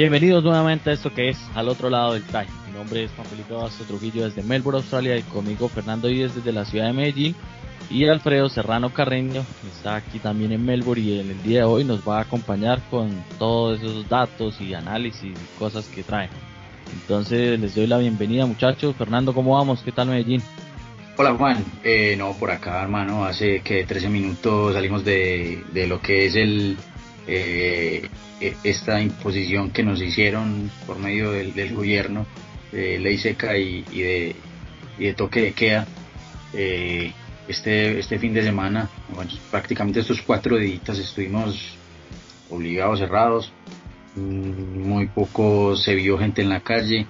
Bienvenidos nuevamente a esto que es Al otro lado del traje. Mi nombre es Juan Felipe Basto Trujillo desde Melbourne, Australia y conmigo Fernando Díez desde la ciudad de Medellín y Alfredo Serrano Carreño está aquí también en Melbourne y en el día de hoy nos va a acompañar con todos esos datos y análisis y cosas que traen. Entonces les doy la bienvenida muchachos. Fernando, ¿cómo vamos? ¿Qué tal Medellín? Hola Juan, eh, no, por acá hermano, hace que 13 minutos salimos de, de lo que es el eh, e, esta imposición que nos hicieron por medio del, del gobierno, de ley seca y, y, de, y de toque de queda. Eh, este, este fin de semana, bueno, prácticamente estos cuatro días estuvimos obligados, cerrados, mm, muy poco se vio gente en la calle,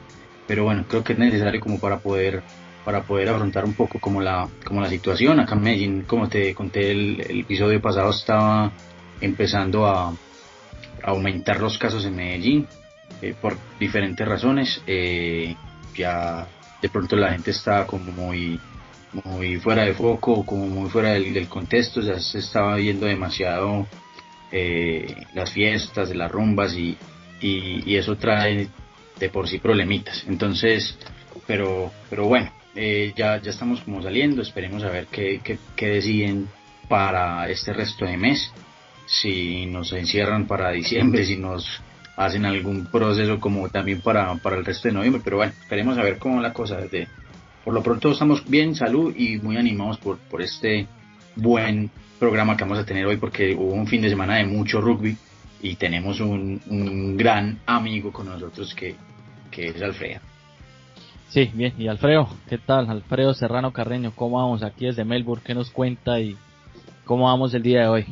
pero bueno, creo que es necesario como para poder para poder afrontar un poco como la como la situación acá en Medellín como te conté el, el episodio pasado estaba empezando a, aumentar los casos en Medellín eh, por diferentes razones. Eh, ya de pronto la gente está como muy muy fuera de foco como muy fuera del, contexto ya se estaba viendo demasiado eh, las fiestas las rumbas y, y, eso trae de por sí problemitas. Entonces pero pero bueno ya, ya estamos como saliendo, esperemos a ver qué, qué, deciden para este resto de mes, si nos encierran para diciembre, si nos hacen algún proceso como también para, para el resto de noviembre, pero bueno, esperemos a ver cómo la cosa desde por lo pronto estamos bien, salud y muy animados por, por este buen programa que vamos a tener hoy porque hubo un fin de semana de mucho rugby y tenemos un, un gran amigo con nosotros que, que es Alfredo. Sí, bien. ¿Y Alfredo? ¿Qué tal? Alfredo Serrano Carreño, ¿cómo vamos aquí desde Melbourne? ¿Qué nos cuenta y cómo vamos el día de hoy?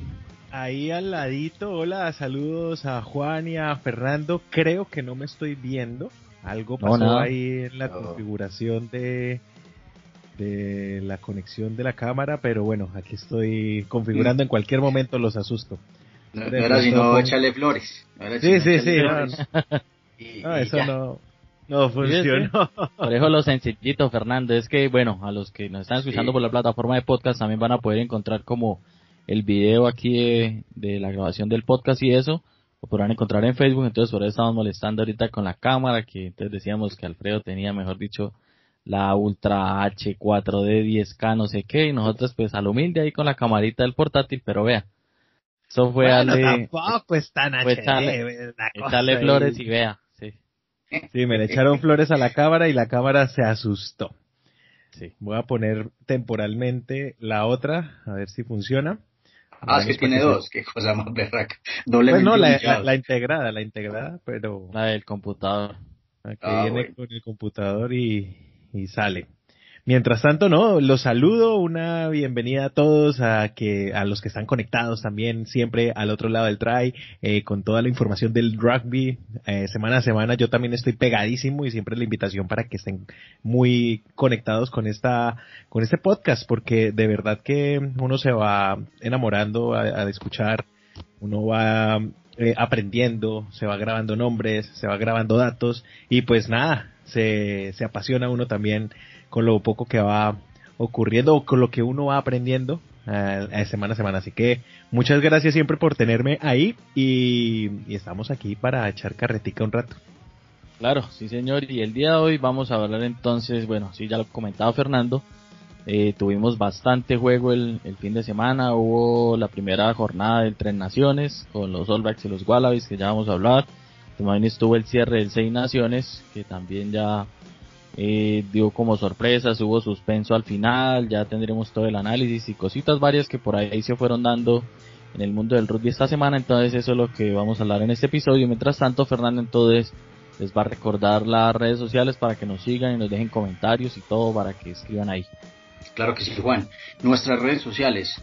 Ahí al ladito, hola, saludos a Juan y a Fernando. Creo que no me estoy viendo. Algo pasó no, ahí en la configuración de, de la conexión de la cámara, pero bueno, aquí estoy configurando. En cualquier momento los asusto. No, no era sino échale flores. Sí, sí, sí. Y, no, eso ya. no. No funcionó. Por eso lo sencillito, Fernando, es que, bueno, a los que nos están escuchando sí. por la plataforma de podcast también van a poder encontrar como el video aquí de, de, la grabación del podcast y eso, lo podrán encontrar en Facebook, entonces por eso estamos molestando ahorita con la cámara, que entonces decíamos que Alfredo tenía, mejor dicho, la Ultra H4D 10K, no sé qué, y nosotros pues al humilde ahí con la camarita del portátil, pero vea, eso fue bueno, ale, tampoco es tan fue HD, echarle, echarle flores y vea. Sí, me le echaron flores a la cámara y la cámara se asustó. Sí. Voy a poner temporalmente la otra, a ver si funciona. Ah, es que tiene dos, qué cosa más berraca. Doble pues no, la, la, la, integrada, la integrada, pero... La del computador. Aquí ah, viene bueno. con el computador y, y sale. Mientras tanto, no, los saludo, una bienvenida a todos, a que a los que están conectados también siempre al otro lado del try, eh, con toda la información del rugby, eh, semana a semana. Yo también estoy pegadísimo y siempre la invitación para que estén muy conectados con esta, con este podcast, porque de verdad que uno se va enamorando a, a escuchar, uno va eh, aprendiendo, se va grabando nombres, se va grabando datos y pues nada, se, se apasiona uno también con lo poco que va ocurriendo o con lo que uno va aprendiendo uh, semana a semana. Así que muchas gracias siempre por tenerme ahí y, estamos aquí para echar carretica un rato. Claro, sí señor. Y el día de hoy vamos a hablar entonces, bueno, sí, ya lo comentaba Fernando, eh, tuvimos bastante juego el, fin de semana, hubo la primera jornada del Tres Naciones con los All Blacks y los Wallabies que ya vamos a hablar. También estuvo el cierre del Seis Naciones que también ya eh, dio como sorpresas, hubo suspenso al final, ya tendremos todo el análisis y cositas varias que por ahí se fueron dando en el mundo del rugby esta semana, entonces eso es lo que vamos a hablar en este episodio. Mientras tanto, Fernando entonces les va a recordar las redes sociales para que nos sigan y nos dejen comentarios y todo para que escriban ahí. Claro que sí, Juan. Nuestras redes sociales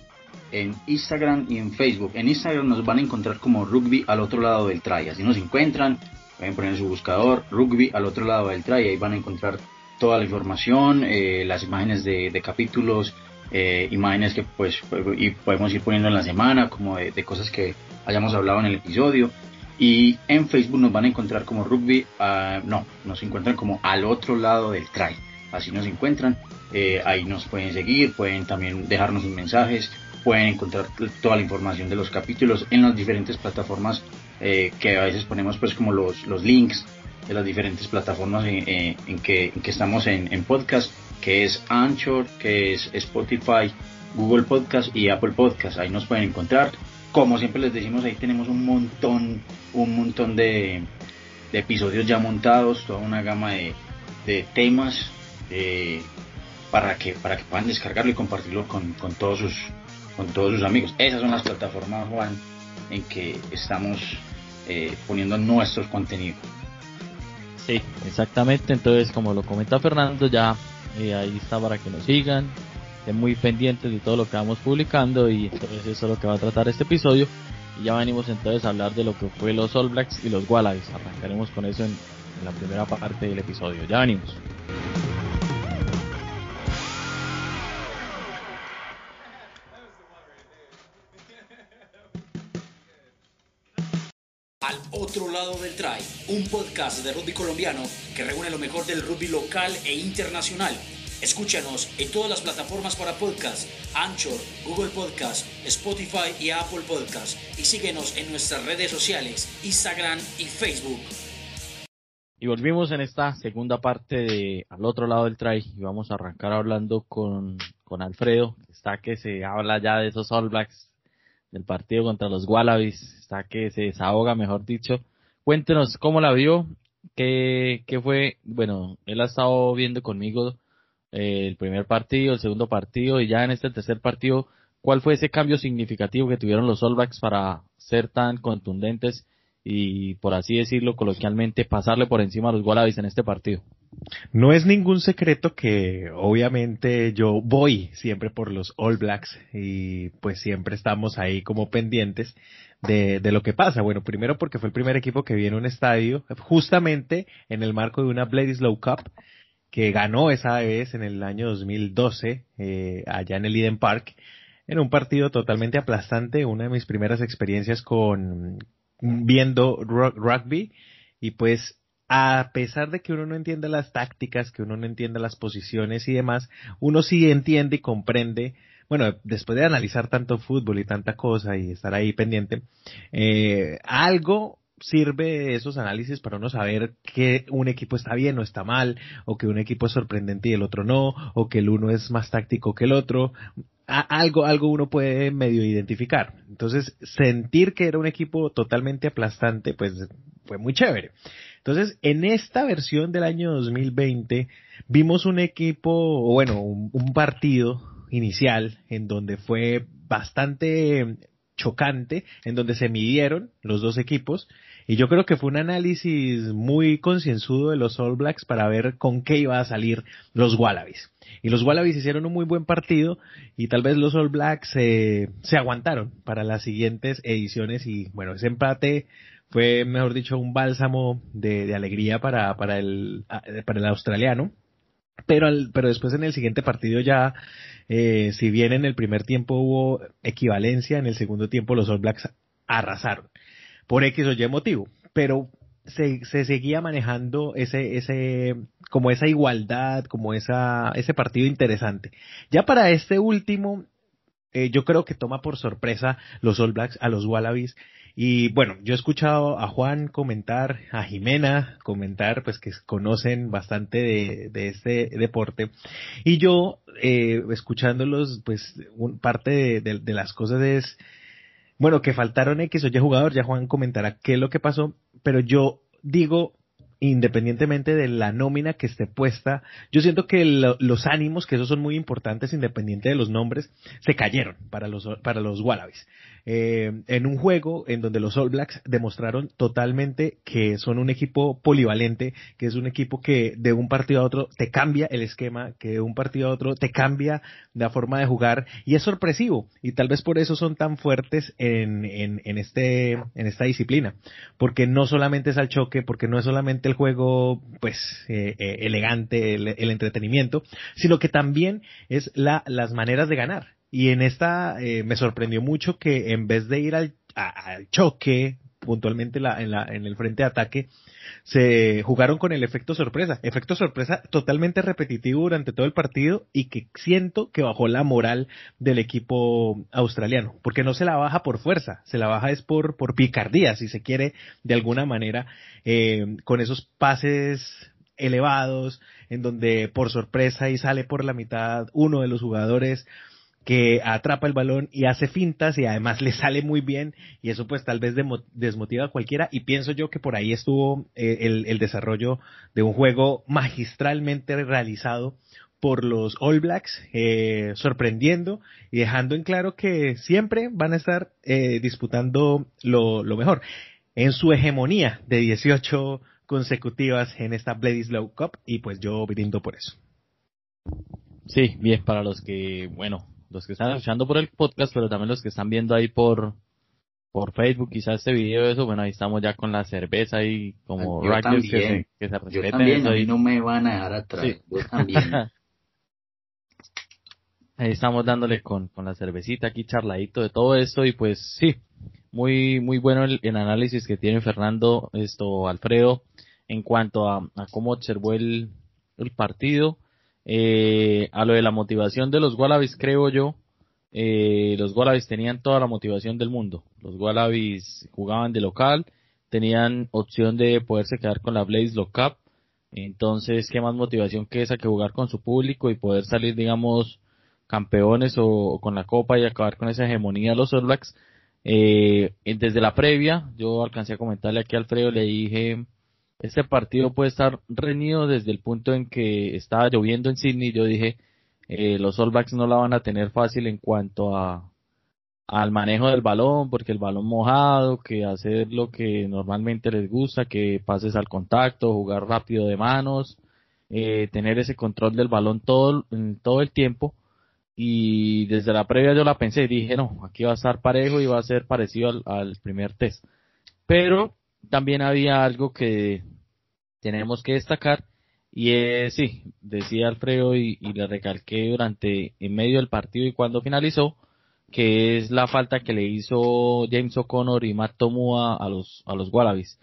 en Instagram y en Facebook. En Instagram nos van a encontrar como rugby al otro lado del try. Así nos encuentran, pueden poner en su buscador rugby al otro lado del try. Ahí van a encontrar toda la información, eh, las imágenes de, de capítulos, eh, imágenes que pues y podemos ir poniendo en la semana, como de, de, cosas que hayamos hablado en el episodio. Y en Facebook nos van a encontrar como rugby, uh, no, nos encuentran como al otro lado del try. Así nos encuentran, eh, ahí nos pueden seguir, pueden también dejarnos sus mensajes, pueden encontrar toda la información de los capítulos en las diferentes plataformas eh, que a veces ponemos pues como los, los links de las diferentes plataformas en, que, en que, estamos en, en, podcast, que es Anchor, que es Spotify, Google Podcast y Apple Podcast. Ahí nos pueden encontrar. Como siempre les decimos, ahí tenemos un montón, un montón de, de episodios ya montados, toda una gama de, de temas eh, para que para que puedan descargarlo y compartirlo con, con todos sus con todos sus amigos. Esas son las plataformas, Juan, en que estamos eh, poniendo nuestros contenidos. Sí, exactamente. Entonces, como lo comenta Fernando, ya eh, ahí está para que nos sigan, estén muy pendientes de todo lo que vamos publicando y entonces eso es lo que va a tratar este episodio. Y ya venimos entonces a hablar de lo que fue los All Blacks y los Wallabies. Arrancaremos con eso en, en la primera parte del episodio. Ya venimos. Al otro lado del try, un podcast de rugby colombiano que reúne lo mejor del rugby local e internacional. Escúchanos en todas las plataformas para podcast, Anchor, Google Podcast, Spotify y Apple Podcast. Y síguenos en nuestras redes sociales, Instagram y Facebook. Y volvimos en esta segunda parte de Al otro lado del try y vamos a arrancar hablando con, con Alfredo. Está que se habla ya de esos All Blacks del partido contra los Wallabies, está que se desahoga, mejor dicho. Cuéntenos cómo la vio, qué, qué fue, bueno, él ha estado viendo conmigo eh, el primer partido, el segundo partido y ya en este tercer partido, ¿cuál fue ese cambio significativo que tuvieron los All Blacks para ser tan contundentes y, por así decirlo coloquialmente, pasarle por encima a los Wallabies en este partido? No es ningún secreto que obviamente yo voy siempre por los All Blacks y pues siempre estamos ahí como pendientes de, lo que pasa. Bueno, primero porque fue el primer equipo que vi en un estadio justamente en el marco de una Bledisloe Cup que ganó esa vez en el año 2012 eh, allá en el Eden Park en un partido totalmente aplastante, una de mis primeras experiencias con viendo rugby y pues a pesar de que uno no entienda las tácticas, que uno no entienda las posiciones y demás, uno sí entiende y comprende, bueno, después de analizar tanto fútbol y tanta cosa y estar ahí pendiente, eh, algo sirve esos análisis para uno saber que un equipo está bien o está mal, o que un equipo es sorprendente y el otro no, o que el uno es más táctico que el otro. algo, algo uno puede medio identificar. Entonces, sentir que era un equipo totalmente aplastante, pues fue muy chévere. Entonces, en esta versión del año 2020, vimos un equipo, bueno, un, partido inicial en donde fue bastante chocante, en donde se midieron los dos equipos, y yo creo que fue un análisis muy concienzudo de los All Blacks para ver con qué iba a salir los Wallabies. Y los Wallabies hicieron un muy buen partido y tal vez los All Blacks se aguantaron para las siguientes ediciones y bueno, ese empate fue, mejor dicho, un bálsamo de, alegría para, para, el, para el australiano. Pero, pero después en el siguiente partido ya, eh, si bien en el primer tiempo hubo equivalencia, en el segundo tiempo los All Blacks arrasaron. Por X o Y motivo. Pero se, se seguía manejando ese, ese, como esa igualdad, como esa, ese partido interesante. Ya para este último, eh, yo creo que toma por sorpresa los All Blacks a los Wallabies y bueno, yo he escuchado a Juan comentar, a Jimena comentar, pues que conocen bastante de, de este deporte. Y yo, eh, escuchándolos, pues parte de, de, las cosas es, bueno, que faltaron X o Y jugador, ya Juan comentará qué es lo que pasó, pero yo digo, independientemente de la nómina que esté puesta, yo siento que los ánimos, que esos son muy importantes, independiente de los nombres, se cayeron para los, para los Wallabies. Eh, en un juego en donde los All Blacks demostraron totalmente que son un equipo polivalente, que es un equipo que de un partido a otro te cambia el esquema, que de un partido a otro te cambia la forma de jugar y es sorpresivo. Y tal vez por eso son tan fuertes en, en, en este, en esta disciplina, porque no solamente es al choque, porque no es solamente el juego pues eh, eh, elegante, el, el entretenimiento, sino que también es la, las maneras de ganar. Y en esta eh, me sorprendió mucho que en vez de ir al, al choque puntualmente la, en, la, en el frente de ataque, se jugaron con el efecto sorpresa. Efecto sorpresa totalmente repetitivo durante todo el partido y que siento que bajó la moral del equipo australiano, porque no se la baja por fuerza, se la baja es por, por picardía, si se quiere, de alguna manera, eh, con esos pases elevados, en donde por sorpresa y sale por la mitad uno de los jugadores que atrapa el balón y hace fintas y además le sale muy bien y eso pues tal vez desmotiva a cualquiera y pienso yo que por ahí estuvo eh, el, desarrollo de un juego magistralmente realizado por los All Blacks, eh, sorprendiendo y dejando en claro que siempre van a estar eh, disputando lo, lo, mejor. En su hegemonía de 18 consecutivas en esta Bledisloe Cup y pues yo brindo por eso. Sí, bien, para los que, bueno, los que están escuchando por el podcast, pero también los que están viendo ahí por por Facebook, quizás este video, eso, bueno, ahí estamos ya con la cerveza y como yo también, que se, que se yo también, a mí no me van a dejar atrás, yo también. ahí estamos dándole con, con la cervecita aquí charladito de todo esto y pues sí, muy muy bueno el, análisis que tiene Fernando, esto Alfredo, en cuanto a, a cómo observó el, el partido eh, a lo de la motivación de los Wallabies, creo yo, eh, los Wallabies tenían toda la motivación del mundo. Los Wallabies jugaban de local, tenían opción de poderse quedar con la Blaze Cup. Entonces, ¿qué más motivación que esa que jugar con su público y poder salir, digamos, campeones o, con la copa y acabar con esa hegemonía de los All Blacks? Eh, desde la previa, yo alcancé a comentarle aquí a Alfredo, le dije este partido puede estar reñido desde el punto en que estaba lloviendo en Sydney. Yo dije, eh, los All Blacks no la van a tener fácil en cuanto a al manejo del balón, porque el balón mojado, que hacer lo que normalmente les gusta, que pases al contacto, jugar rápido de manos, eh, tener ese control del balón todo, todo el tiempo. Y desde la previa yo la pensé, dije, no, aquí va a estar parejo y va a ser parecido al primer test. Pero también había algo que tenemos que destacar y es, sí, decía Alfredo y, le recalqué durante, en medio del partido y cuando finalizó, que es la falta que le hizo James O'Connor y Matt Tomua a los, a los Wallabies,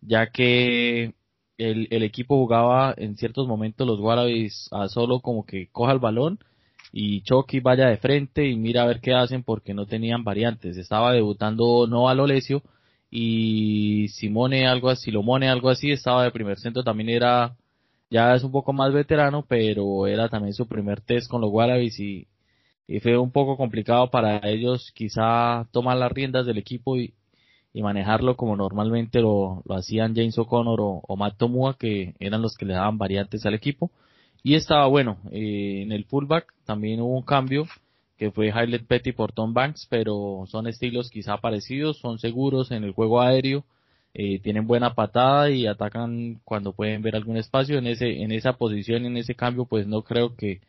ya que el, el equipo jugaba en ciertos momentos los Wallabies a solo como que coja el balón y Chucky vaya de frente y mira a ver qué hacen porque no tenían variantes. Estaba debutando Nova Lolesio y Simone algo así, Lomone algo así, estaba de primer centro, también era, ya es un poco más veterano, pero era también su primer test con los Wallabies y, fue un poco complicado para ellos quizá tomar las riendas del equipo y, y manejarlo como normalmente lo, lo hacían James O'Connor o, o, Matt Tomua, que eran los que le daban variantes al equipo. Y estaba bueno, eh, en el fullback también hubo un cambio, que fue Highlight Petty por Tom Banks, pero son estilos quizá parecidos, son seguros en el juego aéreo, eh, tienen buena patada y atacan cuando pueden ver algún espacio. En ese en esa posición en ese cambio pues no creo que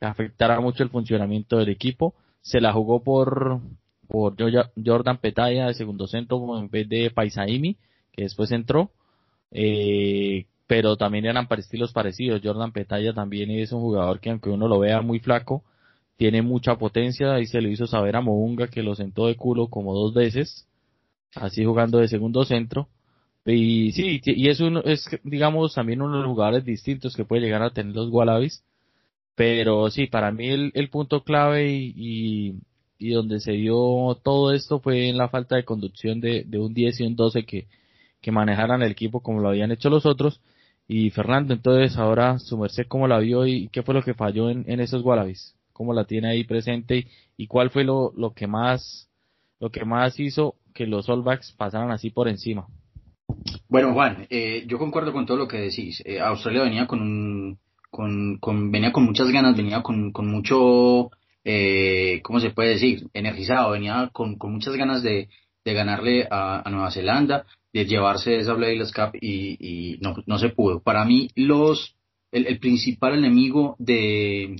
afectara mucho el funcionamiento del equipo. Se la jugó por por Jordan Petaya de segundo centro en vez de Paisaimi que después entró. Eh, pero también eran para estilos parecidos. Jordan Petaya también es un jugador que aunque uno lo vea muy flaco tiene mucha potencia y se le hizo saber a Mounga que lo sentó de culo como dos veces, así jugando de segundo centro. Y sí, y es uno, es digamos también uno de los jugadores distintos que puede llegar a tener los Wallabies. Pero sí, para mí el, punto clave y, y, donde se dio todo esto fue en la falta de conducción de, de un 10 y un 12 que, que manejaran el equipo como lo habían hecho los otros. Y Fernando, entonces ahora su merced cómo la vio y qué fue lo que falló en, en esos Wallabies cómo la tiene ahí presente y cuál fue lo, lo que más lo que más hizo que los All pasaran así por encima. Bueno, Juan, eh, yo concuerdo con todo lo que decís. Eh, Australia venía con, un, con, con, venía con muchas ganas, venía con, con mucho, eh, ¿cómo se puede decir? Energizado, venía con, con muchas ganas de, de ganarle a, a, Nueva Zelanda, de llevarse esa Bladyless Cup y, y no, no se pudo. Para mí, los, el, el principal enemigo de,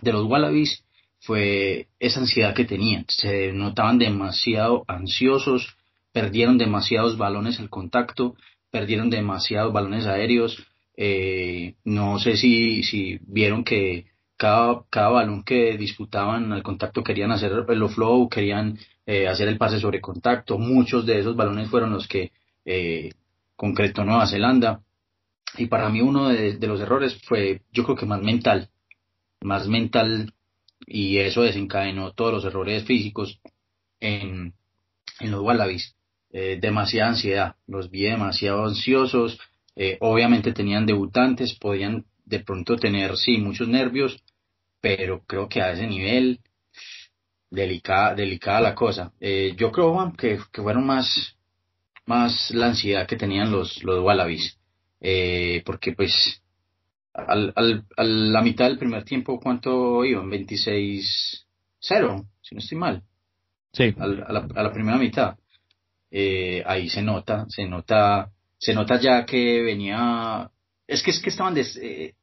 de los Wallabies fue esa ansiedad que tenían. Se notaban demasiado ansiosos, perdieron demasiados balones al contacto, perdieron demasiados balones aéreos. Eh, no sé si, si vieron que cada, cada balón que disputaban al contacto querían hacer el flow, querían eh, hacer el pase sobre contacto. Muchos de esos balones fueron los que eh, concretó Nueva Zelanda. Y para mí uno de, los errores fue, yo creo que más mental, más mental, y eso desencadenó todos los errores físicos en, en los Wallabies. Eh, demasiada ansiedad, los vi demasiado ansiosos, eh, obviamente tenían debutantes, podían de pronto tener, sí, muchos nervios, pero creo que a ese nivel, delicada, delicada la cosa. Eh, yo creo, que, que, fueron más, más la ansiedad que tenían los, los Wallabies, porque pues al, al, a la mitad del primer tiempo, ¿cuánto iban? 26-0, si no estoy mal. Sí. a, la, a la primera mitad. Eh, ahí se nota, se nota, se nota ya que venía, es que es que estaban, des, eh,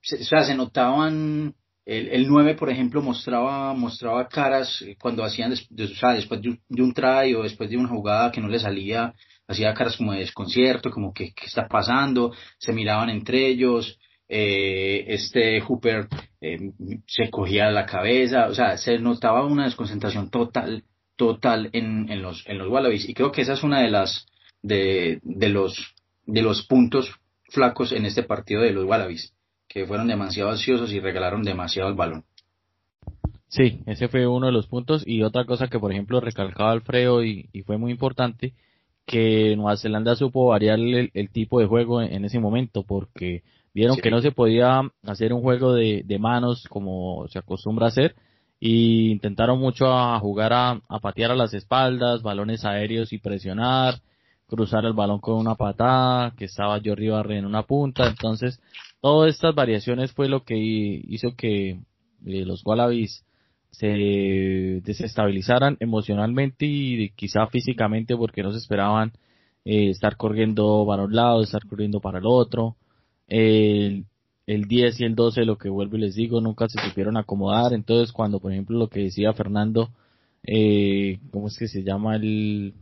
se, o sea, se notaban, el, el 9 por ejemplo mostraba, mostraba caras cuando hacían, o sea, después de, un try o después de una jugada que no le salía, hacía caras como de desconcierto, como que qué está pasando, se miraban entre ellos, eh, este Hooper eh, se cogía la cabeza, o sea, se notaba una desconcentración total total en, en, los, en los Wallabies. Y creo que esa es una de las de, de los de los puntos flacos en este partido de los Wallabies, que fueron demasiado ansiosos y regalaron demasiado el balón. Sí, ese fue uno de los puntos. Y otra cosa que, por ejemplo, recalcaba Alfredo y, y fue muy importante, que Nueva Zelanda supo variar el, tipo de juego en, ese momento, porque vieron que no se podía hacer un juego de, de manos como se acostumbra a hacer, y intentaron mucho a jugar a, patear a las espaldas, balones aéreos y presionar, cruzar el balón con una patada, que estaba Jordi Barre en una punta, entonces todas estas variaciones fue lo que hizo que eh, los Wallabies se desestabilizaran emocionalmente y quizá físicamente porque no se esperaban eh, estar corriendo para un lado, estar corriendo para el otro. El, el 10 y el 12, lo que vuelvo y les digo, nunca se supieron acomodar. Entonces, cuando, por ejemplo, lo que decía Fernando, eh, ¿cómo es que se llama el,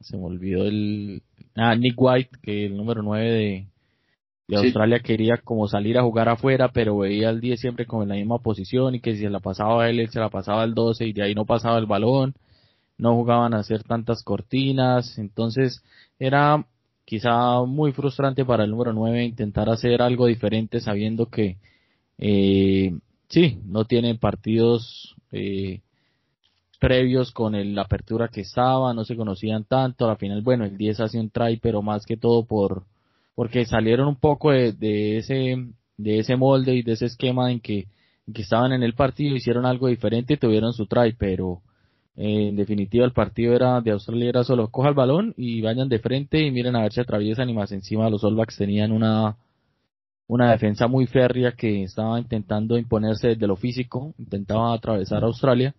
se me olvidó el, ah, Nick White, que el número 9 de, de Australia quería como salir a jugar afuera, pero veía al 10 siempre como en la misma posición y que si se la pasaba a él, él se la pasaba al 12 y de ahí no pasaba el balón, no jugaban a hacer tantas cortinas, entonces era quizá muy frustrante para el número 9 intentar hacer algo diferente sabiendo que eh, sí, no tiene partidos eh, previos con la apertura que estaba, no se conocían tanto, al final bueno, el 10 hace un try, pero más que todo por porque salieron un poco de, ese de ese molde y de ese esquema en que, en que estaban en el partido, hicieron algo diferente y tuvieron su try, pero en definitiva, el partido era de Australia era solo coja el balón y vayan de frente y miren a ver si atraviesan y más encima los All Blacks tenían una una defensa muy férrea que estaba intentando imponerse desde lo físico, intentaba atravesar Australia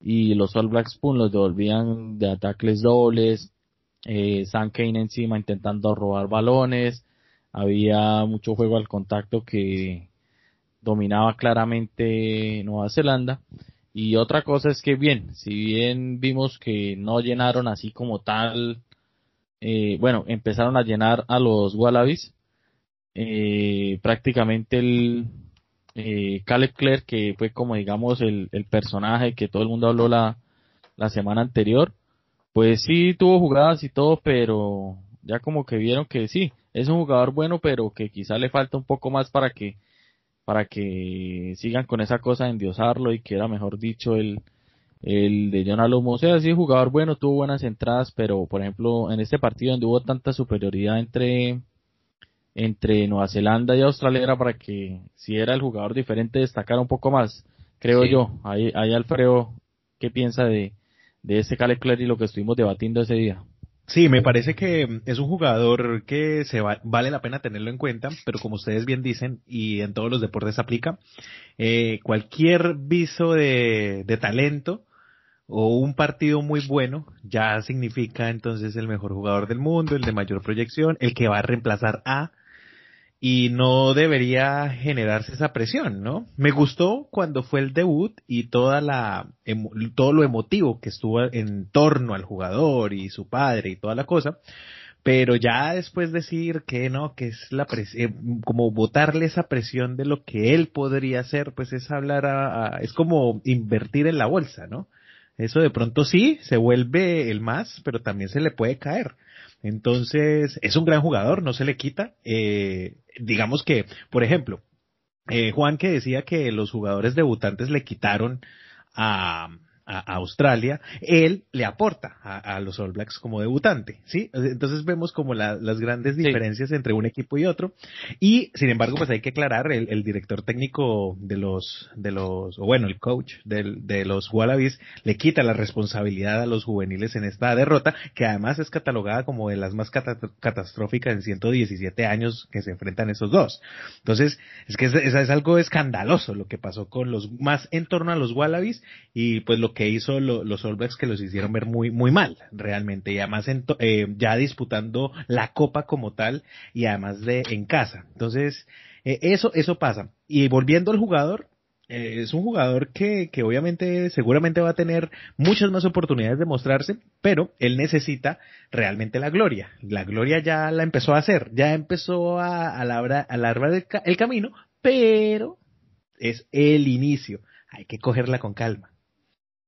y los All Blacks pum, los devolvían de ataques dobles, eh, Sam Kane encima intentando robar balones, había mucho juego al contacto que dominaba claramente Nueva Zelanda y otra cosa es que bien, si bien vimos que no llenaron así como tal, eh, bueno, empezaron a llenar a los Wallabies, eh, prácticamente el eh, Caleb Clare, que fue como digamos el, el, personaje que todo el mundo habló la, la semana anterior, pues sí tuvo jugadas y todo, pero ya como que vieron que sí, es un jugador bueno, pero que quizá le falta un poco más para que para que sigan con esa cosa de endiosarlo y que era mejor dicho el, el de John Alomo. O sea, sí, jugador bueno, tuvo buenas entradas, pero por ejemplo, en este partido donde hubo tanta superioridad entre, entre Nueva Zelanda y Australia era para que si era el jugador diferente destacara un poco más, creo yo. Ahí, ahí Alfredo, ¿qué piensa de, de ese Caleb y lo que estuvimos debatiendo ese día? Sí, me parece que es un jugador que se vale la pena tenerlo en cuenta, pero como ustedes bien dicen, y en todos los deportes aplica, eh, cualquier viso de, de talento o un partido muy bueno ya significa entonces el mejor jugador del mundo, el de mayor proyección, el que va a reemplazar a y no debería generarse esa presión, ¿no? Me gustó cuando fue el debut y toda la todo lo emotivo que estuvo en torno al jugador y su padre y toda la cosa, pero ya después decir que no, que es la presión, eh, como botarle esa presión de lo que él podría hacer, pues es hablar a, es como invertir en la bolsa, ¿no? Eso de pronto sí, se vuelve el más, pero también se le puede caer. Entonces, es un gran jugador, no se le quita. Eh, digamos que, por ejemplo, eh, Juan que decía que los jugadores debutantes le quitaron a, a, Australia, él le aporta a, los All Blacks como debutante, ¿sí? Entonces vemos como las grandes diferencias entre un equipo y otro. Y, sin embargo, pues hay que aclarar, el, director técnico de los, de los, o bueno, el coach de los Wallabies le quita la responsabilidad a los juveniles en esta derrota, que además es catalogada como de las más catastróficas en 117 años que se enfrentan esos dos. Entonces, es que es, es algo escandaloso lo que pasó con los, más en torno a los Wallabies y pues lo que hizo los All Blacks que los hicieron ver muy, muy mal, realmente, y además eh, ya disputando la copa como tal y además de en casa. Entonces, eh, eso, eso pasa. Y volviendo al jugador, eh, es un jugador que, que obviamente seguramente va a tener muchas más oportunidades de mostrarse, pero él necesita realmente la gloria. La gloria ya la empezó a hacer, ya empezó a, a labrar, a el camino, pero es el inicio. Hay que cogerla con calma.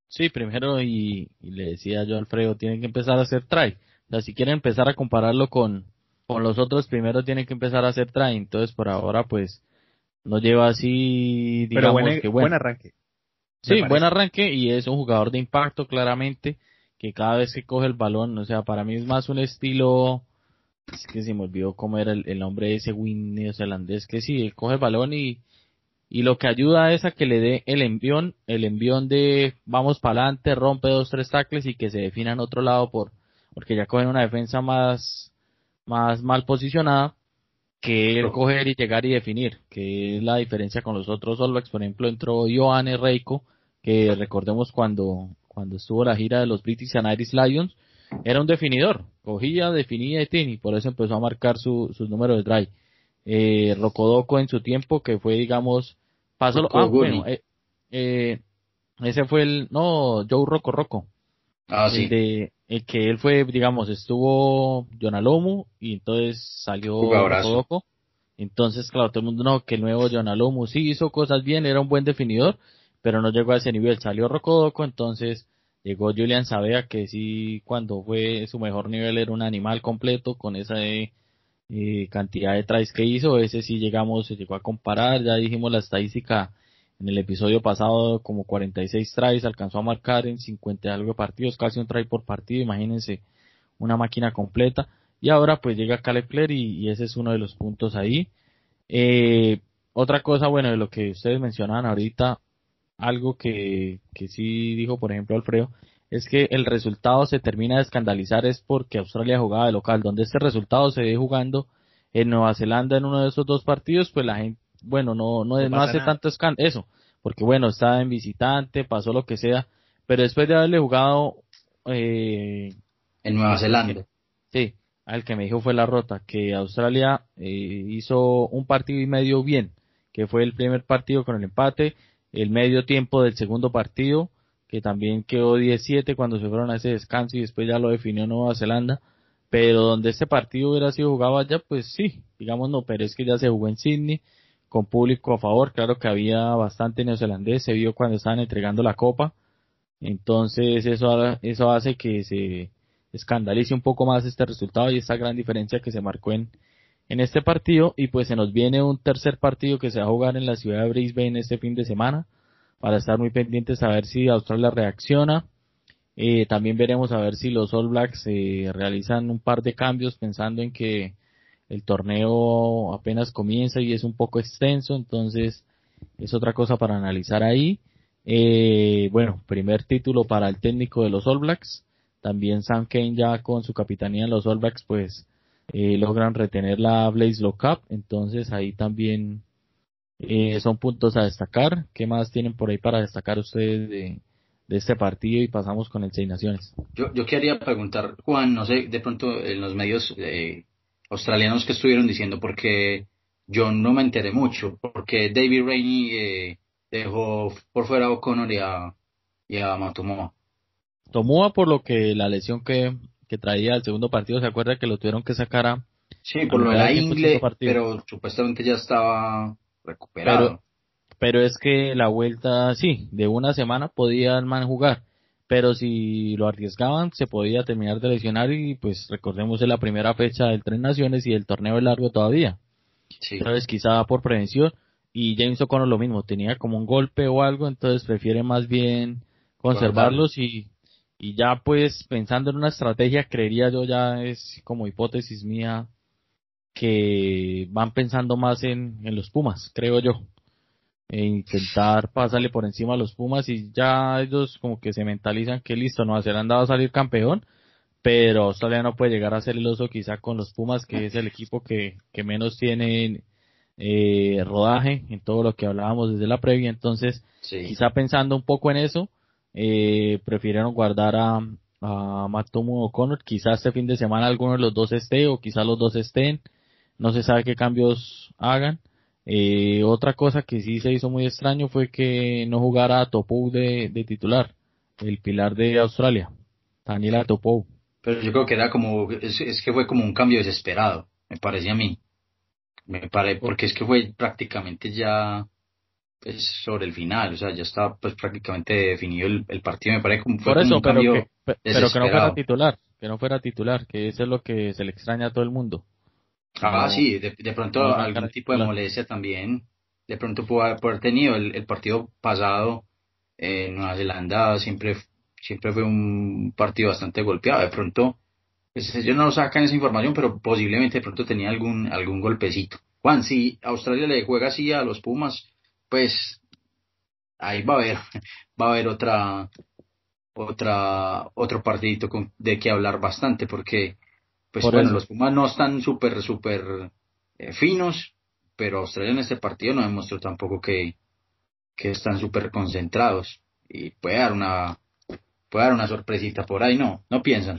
Sí, primero, y, le decía yo a Alfredo, tienen que empezar a hacer try. O sea, si quieren empezar a compararlo con, con los otros, primero tienen que empezar a hacer try. Entonces, por ahora, pues, no lleva así, digamos Pero que buen arranque. Sí, buen arranque y es un jugador de impacto, claramente, que cada vez que coge el balón, o sea, para mí es más un estilo, es que se me olvidó cómo era el, nombre de ese win neozelandés, que sí, coge el balón y y lo que ayuda es a que le dé el envión, el envión de vamos para adelante, rompe dos, tres tacles y que se defina en otro lado por, porque ya cogen una defensa más, más mal posicionada que el coger y llegar y definir, que es la diferencia con los otros All Por ejemplo, entró Johan Reiko, que recordemos cuando, cuando estuvo la gira de los British and Irish Lions, era un definidor, cogía, definía y y por eso empezó a marcar su, sus números de drive eh, Rocodoco en su tiempo, que fue, digamos, pasó ah, bueno, eh, eh, ese fue el, no, Joe Rocco Rocco. Ah, sí. De, el que él fue, digamos, estuvo Jonalomu y entonces salió Rocodoco. Entonces, claro, todo el mundo no, que el nuevo Jonalomu sí hizo cosas bien, era un buen definidor, pero no llegó a ese nivel. Salió Rocodoco, entonces llegó Julian Sabea, que sí, cuando fue su mejor nivel era un animal completo con esa de eh, cantidad de tries que hizo, ese sí llegamos, se llegó a comparar, ya dijimos la estadística en el episodio pasado, como 46 tries, alcanzó a marcar en 50 y algo partidos, casi un try por partido, imagínense, una máquina completa, y ahora pues llega Caleb Clare y, ese es uno de los puntos ahí. Eh, otra cosa, bueno, de lo que ustedes mencionaban ahorita, algo que, que sí dijo, por ejemplo, Alfredo, es que el resultado se termina de escandalizar es porque Australia jugaba de local, donde este resultado se ve jugando en Nueva Zelanda en uno de esos dos partidos, pues la gente, bueno, no, no, no, hace tanto escándalo, eso, porque bueno, estaba en visitante, pasó lo que sea, pero después de haberle jugado eh, en Nueva Zelanda. Sí, al que me dijo fue la rota, que Australia eh, hizo un partido y medio bien, que fue el primer partido con el empate, el medio tiempo del segundo partido, que también quedó 17 cuando se fueron a ese descanso y después ya lo definió Nueva Zelanda, pero donde este partido hubiera sido jugado allá, pues sí, digamos no, pero es que ya se jugó en Sydney con público a favor, claro que había bastante neozelandés, se vio cuando estaban entregando la copa, entonces eso, eso hace que se escandalice un poco más este resultado y esta gran diferencia que se marcó en, en este partido. Y pues se nos viene un tercer partido que se va a jugar en la ciudad de Brisbane este fin de semana, para estar muy pendientes a ver si Australia reacciona. Eh, también veremos a ver si los All Blacks eh, realizan un par de cambios pensando en que el torneo apenas comienza y es un poco extenso, entonces es otra cosa para analizar ahí. Eh, bueno, primer título para el técnico de los All Blacks. También Sam Kane ya con su capitanía en los All Blacks pues logran retener la Blaze Cup, entonces ahí también eh, son puntos a destacar. ¿Qué más tienen por ahí para destacar ustedes de, este partido y pasamos con el Seis Naciones? Yo, yo quería preguntar, Juan, no sé, de pronto en los medios eh, australianos que estuvieron diciendo, porque yo no me enteré mucho, porque David Rainey eh, dejó por fuera a O'Connor y a, y a Matomoa. Tomoa por lo que la lesión que, que traía el segundo partido, ¿se acuerda que lo tuvieron que sacar a... Sí, por lo de la ingle, pero supuestamente ya estaba recuperado. Pero, es que la vuelta, sí, de una semana podía el man jugar, pero si lo arriesgaban se podía terminar de lesionar y pues recordemos es la primera fecha del Tres Naciones y el torneo es largo todavía. Sí. Entonces quizá por prevención y James O'Connor lo mismo, tenía como un golpe o algo, entonces prefiere más bien conservarlos y, y ya pues pensando en una estrategia, creería yo ya es como hipótesis mía que van pensando más en, en los Pumas, creo yo. E intentar pasarle por encima a los Pumas y ya ellos como que se mentalizan que listo, no hacer andado a salir campeón, pero Australia no puede llegar a ser el oso quizá con los Pumas, que es el equipo que, que menos tiene eh, rodaje en todo lo que hablábamos desde la previa, entonces quizá pensando un poco en eso, eh, prefirieron guardar a, a Matomo O'Connor. Quizás este fin de semana alguno de los dos esté o quizás los dos estén. No se sabe qué cambios hagan. Eh, otra cosa que sí se hizo muy extraño fue que no jugara a Topou de, titular, el pilar de Australia, Daniela Topou. Pero yo creo que era como, es, es, que fue como un cambio desesperado, me parece a mí. Me parece, porque es que fue prácticamente ya es sobre el final, o sea, ya está pues prácticamente definido el, partido, me parece como fue Por eso, pero, que, pero que no fuera titular, que no fuera titular, que eso es lo que se le extraña a todo el mundo. Ah, sí, de, pronto algún tipo de molestia también, de pronto pudo haber tenido el, partido pasado en Nueva Zelanda, siempre, siempre fue un partido bastante golpeado, de pronto, pues ellos no sacan esa información, pero posiblemente de pronto tenía algún, algún golpecito. Juan, si Australia le juega así a los Pumas, pues ahí va a haber, va a haber otra, otra, otro partidito con, de que hablar bastante, porque, pues bueno, los Pumas no están súper, súper eh, finos, pero Australia en este partido no demostró tampoco que, que están súper concentrados y puede dar una, puede dar una sorpresita por ahí, ¿no? ¿No piensan?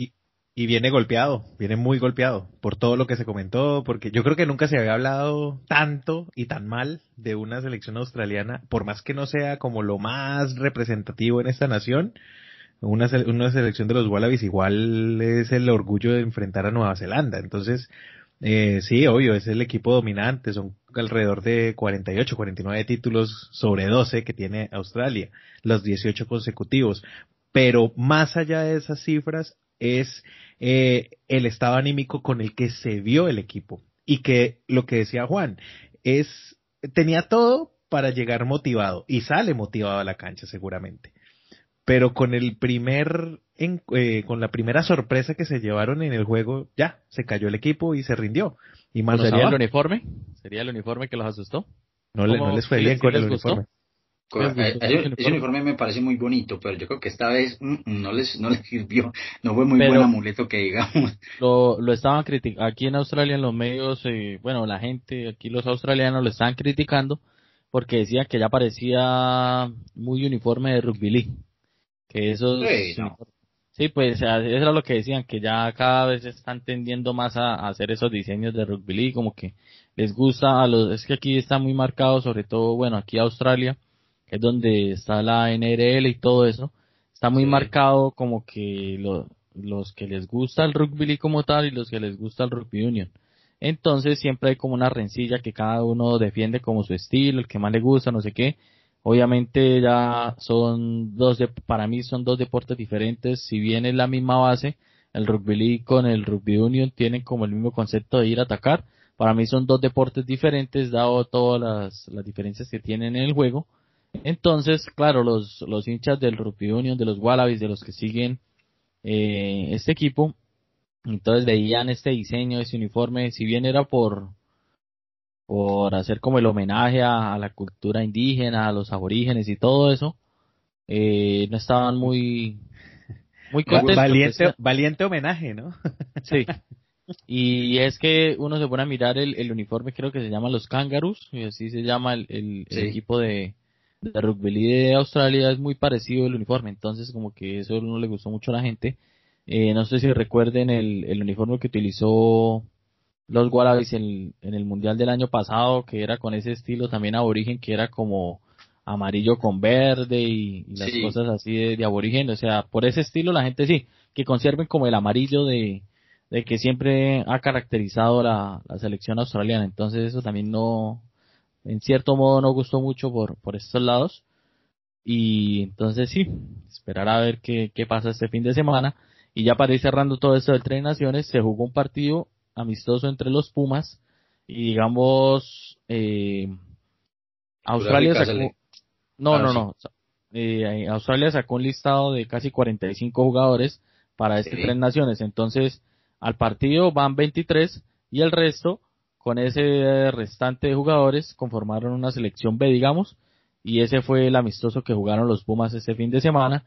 Y viene golpeado, viene muy golpeado por todo lo que se comentó, porque yo creo que nunca se había hablado tanto y tan mal de una selección australiana, por más que no sea como lo más representativo en esta nación, una, una selección de los Wallabies igual es el orgullo de enfrentar a Nueva Zelanda. Entonces, eh, sí, obvio, es el equipo dominante, son alrededor de 48, 49 títulos sobre 12 que tiene Australia, los 18 consecutivos. Pero más allá de esas cifras, es eh, el estado anímico con el que se vio el equipo. Y que lo que decía Juan, es, tenía todo para llegar motivado y sale motivado a la cancha seguramente. Pero con el primer, eh, con la primera sorpresa que se llevaron en el juego, ya, se cayó el equipo y se rindió. Y ¿Sería el uniforme? ¿Sería el uniforme que los asustó? No, no les fue bien con el uniforme. Ese, uniforme me parece muy bonito, pero yo creo que esta vez mm, mm, no les no les sirvió, no fue muy buen amuleto que digamos. Lo, lo estaban criticando, aquí en Australia en los medios, eh, bueno, la gente, aquí los australianos lo estaban criticando porque decían que ya parecía muy uniforme de rugby league. Que eso sí, pues eso era lo que decían, que ya cada vez están tendiendo más a, a, hacer esos diseños de rugby league, como que les gusta a los, es que aquí está muy marcado, sobre todo, bueno, aquí Australia, que es donde está la NRL y todo eso, está muy marcado como que los que les gusta el rugby como tal y los que les gusta el rugby union. Entonces siempre hay como una rencilla que cada uno defiende como su estilo, el que más le gusta, no sé qué. Obviamente ya son dos, de, para mí son dos deportes diferentes, si bien es la misma base, el rugby league con el rugby union tienen como el mismo concepto de ir a atacar. Para mí son dos deportes diferentes, dado todas las, las diferencias que tienen en el juego. Entonces, claro, los, los hinchas del Rugby Union, de los Wallabies, de los que siguen eh, este equipo, entonces veían este diseño, ese uniforme, si bien era por, por hacer como el homenaje a, la cultura indígena, a los aborígenes y todo eso, eh, no estaban muy, muy contentos. Valiente, valiente homenaje, ¿no? sí. Y es que uno se pone a mirar el, el uniforme, creo que se llama los Kangaroos, y así se llama el, el equipo de, de rugby de Australia es muy parecido el uniforme, entonces como que eso no le gustó mucho a la gente. Eh, no sé si recuerden el, el uniforme que utilizó los Wallabies en, en, el Mundial del año pasado, que era con ese estilo también aborigen, que era como amarillo con verde y, las cosas así de, aborigen. O sea, por ese estilo la gente sí, que conserven como el amarillo de, de que siempre ha caracterizado la, la selección australiana. Entonces eso también no, en cierto modo no gustó mucho por, por estos lados. Y entonces sí, esperar a ver qué, qué pasa este fin de semana. Y ya para ir cerrando todo esto del Tres Naciones, se jugó un partido amistoso entre los Pumas y digamos eh, Australia sacó no ah, no no eh, Australia sacó un listado de casi 45 jugadores para este Tres Naciones. Entonces al partido van 23 y el resto con ese restante de jugadores conformaron una selección B digamos y ese fue el amistoso que jugaron los Pumas este fin de semana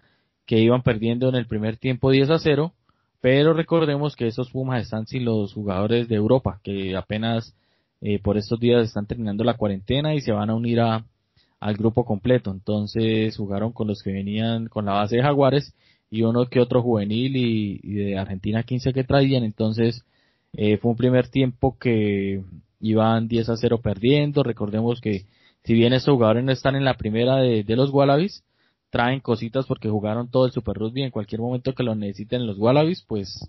que iban perdiendo en el primer tiempo 10 a 0 pero recordemos que esos Pumas están sin los jugadores de Europa que apenas eh, por estos días están terminando la cuarentena y se van a unir a, al grupo completo. Entonces jugaron con los que venían con la base de Jaguares y uno que otro juvenil y, de Argentina 15 que traían. Entonces eh, fue un primer tiempo que iban 10 a 0 perdiendo. Recordemos que si bien estos jugadores no están en la primera de, de los Wallabies, traen cositas porque jugaron todo el Super Rugby en cualquier momento que lo necesiten los Wallabies, pues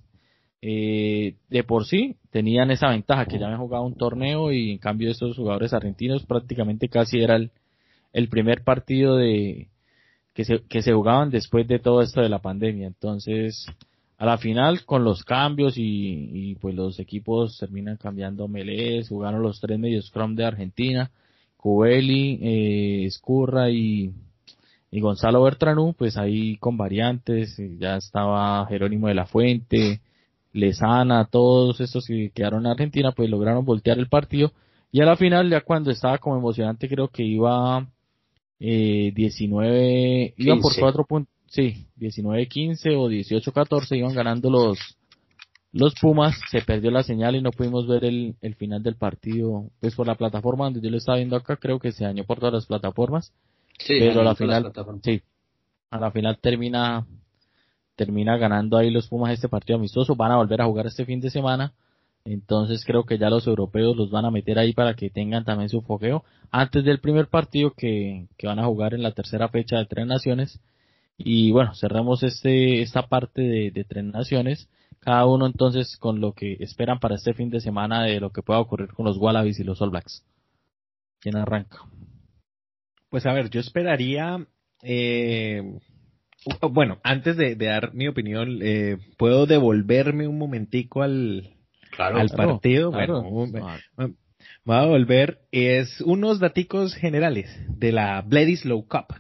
eh, de por sí tenían esa ventaja que ya habían jugado un torneo y en cambio esos jugadores argentinos prácticamente casi era el, primer partido de que se, que se jugaban después de todo esto de la pandemia. Entonces, a la final con los cambios y, y pues los equipos terminan cambiando Melés, jugaron los tres medios Scrum de Argentina, Cubeli, eh, Escurra y, y Gonzalo Bertranú, pues ahí con variantes, ya estaba Jerónimo de la Fuente, Lesana, todos estos que quedaron en Argentina, pues lograron voltear el partido. Y a la final, ya cuando estaba como emocionante, creo que iba eh, 19, iban por cuatro puntos, sí, 19-15 o 18-14, iban ganando los, los Pumas, se perdió la señal y no pudimos ver el, el final del partido, pues por la plataforma donde yo lo estaba viendo acá, creo que se dañó por todas las plataformas. Sí, pero a la final, sí, a la final termina termina ganando ahí los Pumas este partido amistoso, van a volver a jugar este fin de semana, entonces creo que ya los europeos los van a meter ahí para que tengan también su fogueo antes del primer partido que, que van a jugar en la tercera fecha de Tres Naciones. Y bueno, cerramos este, esta parte de, de Tres Naciones, cada uno entonces con lo que esperan para este fin de semana de lo que pueda ocurrir con los Wallabies y los All Blacks. ¿Quién arranca? Pues a ver, yo esperaría eh, bueno, antes de, dar mi opinión, eh, ¿puedo devolverme un momentico al, al partido? bueno, voy a volver. Es unos daticos generales de la Bledisloe Cup,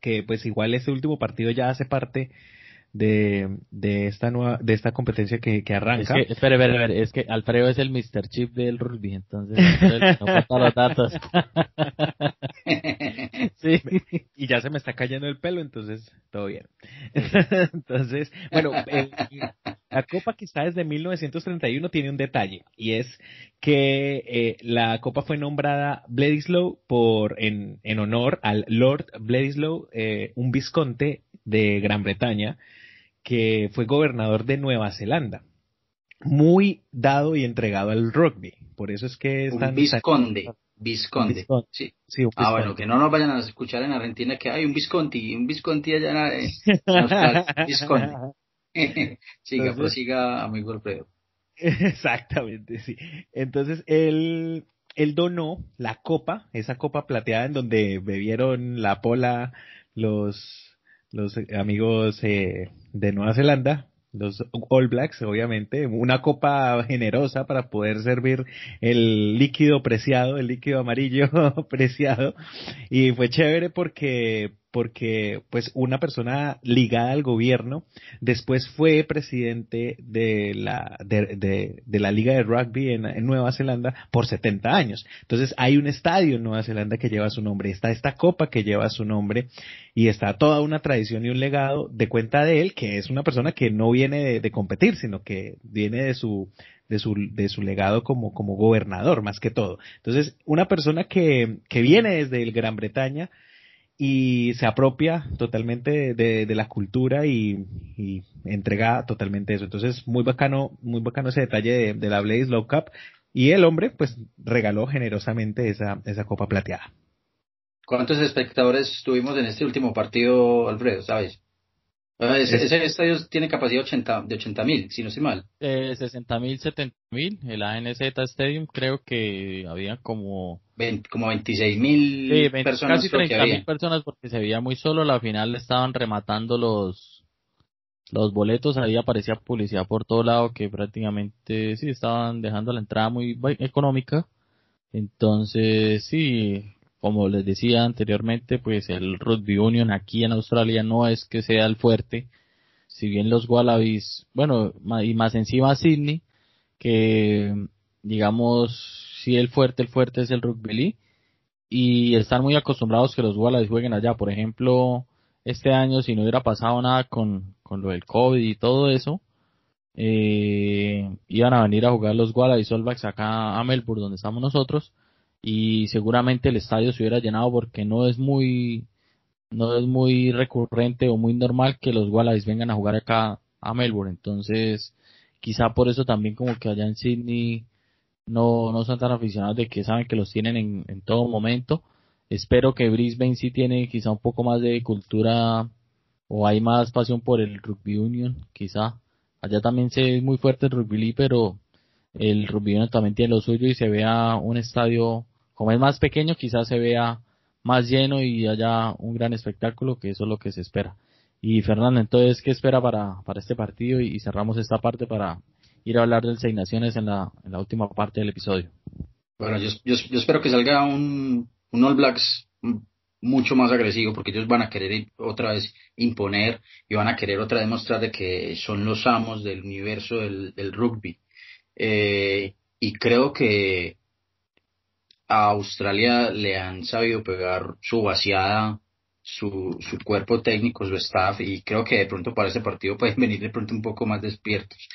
que pues igual ese último partido ya hace parte de, de esta nueva, de esta competencia que, que arranca. Es que, espere, espere, espere, es que Alfredo es el Mr. Chip del rugby, entonces no falta los datos. sí. Y ya se me está cayendo el pelo, entonces todo bien. entonces, bueno, la copa que está desde 1931 tiene un detalle, y es que eh, la copa fue nombrada Bledisloe por, en, en honor al Lord Bledisloe, eh, un visconte de Gran Bretaña, que fue gobernador de Nueva Zelanda. Muy dado y entregado al rugby. Por eso es que es un Visconde. Visconde. Sí. sí ah, bueno, que no nos vayan a escuchar en Argentina que hay un Visconti, un Visconti allá en, Visconde. siga, prosiga, amigo Alfredo. Exactamente, sí. Entonces, él, él donó la copa, esa copa plateada en donde bebieron la pola los los amigos eh, de Nueva Zelanda, los All Blacks, obviamente, una copa generosa para poder servir el líquido preciado, el líquido amarillo preciado. Y fue chévere porque porque pues una persona ligada al gobierno después fue presidente de la de, de, la liga de rugby en, Nueva Zelanda por 70 años entonces hay un estadio en Nueva Zelanda que lleva su nombre está esta copa que lleva su nombre y está toda una tradición y un legado de cuenta de él que es una persona que no viene de, competir sino que viene de su de su, de su legado como, como gobernador, más que todo. Entonces, una persona que, que viene desde el Gran Bretaña, y se apropia totalmente de, la cultura y, entrega totalmente eso. Entonces, muy bacano, muy bacano ese detalle de, la Blaze Low Cup. Y el hombre, pues, regaló generosamente esa, esa copa plateada. ¿Cuántos espectadores tuvimos en este último partido, Alfredo? ¿Sabes? Ah, ese, estadio tiene capacidad de 80 mil, si no estoy mal. Eh, 60 mil, 70 mil. El ANZ Stadium creo que había como... como 26 mil personas. Casi 30 mil personas porque se veía muy solo. La final estaban rematando los los boletos. Ahí aparecía publicidad por todo lado que prácticamente sí estaban dejando la entrada muy económica. Entonces sí, como les decía anteriormente, pues el Rugby Union aquí en Australia no es que sea el fuerte. Si bien los Wallabies, bueno, y más encima Sydney, que digamos, si el fuerte, el fuerte es el Rugby League, y están muy acostumbrados que los Wallabies jueguen allá. Por ejemplo, este año, si no hubiera pasado nada con, con lo del COVID y todo eso, eh, iban a venir a jugar los Wallabies All acá a Melbourne, donde estamos nosotros, y seguramente el estadio se hubiera llenado porque no es muy no es muy recurrente o muy normal que los Wallabies vengan a jugar acá a Melbourne. Entonces quizá por eso también como que allá en Sydney no, no son tan aficionados de que saben que los tienen en, en todo momento. Espero que Brisbane sí tiene quizá un poco más de cultura o hay más pasión por el rugby union quizá. Allá también se es muy fuerte el rugby pero el rugby union también tiene lo suyo y se vea un estadio como es más pequeño, quizás se vea más lleno y haya un gran espectáculo, que eso es lo que se espera. Y Fernando, entonces, ¿qué espera para, para este partido? Y, cerramos esta parte para ir a hablar del Seis Naciones en la, en la última parte del episodio. Bueno, yo, yo, espero que salga un, un All Blacks mucho más agresivo porque ellos van a querer otra vez imponer y van a querer otra vez mostrar de que son los amos del universo del, rugby. Eh, y creo que a Australia le han sabido pegar su vaciada, su, su cuerpo técnico, su staff, y creo que de pronto para este partido pueden venir de pronto un poco más despiertos.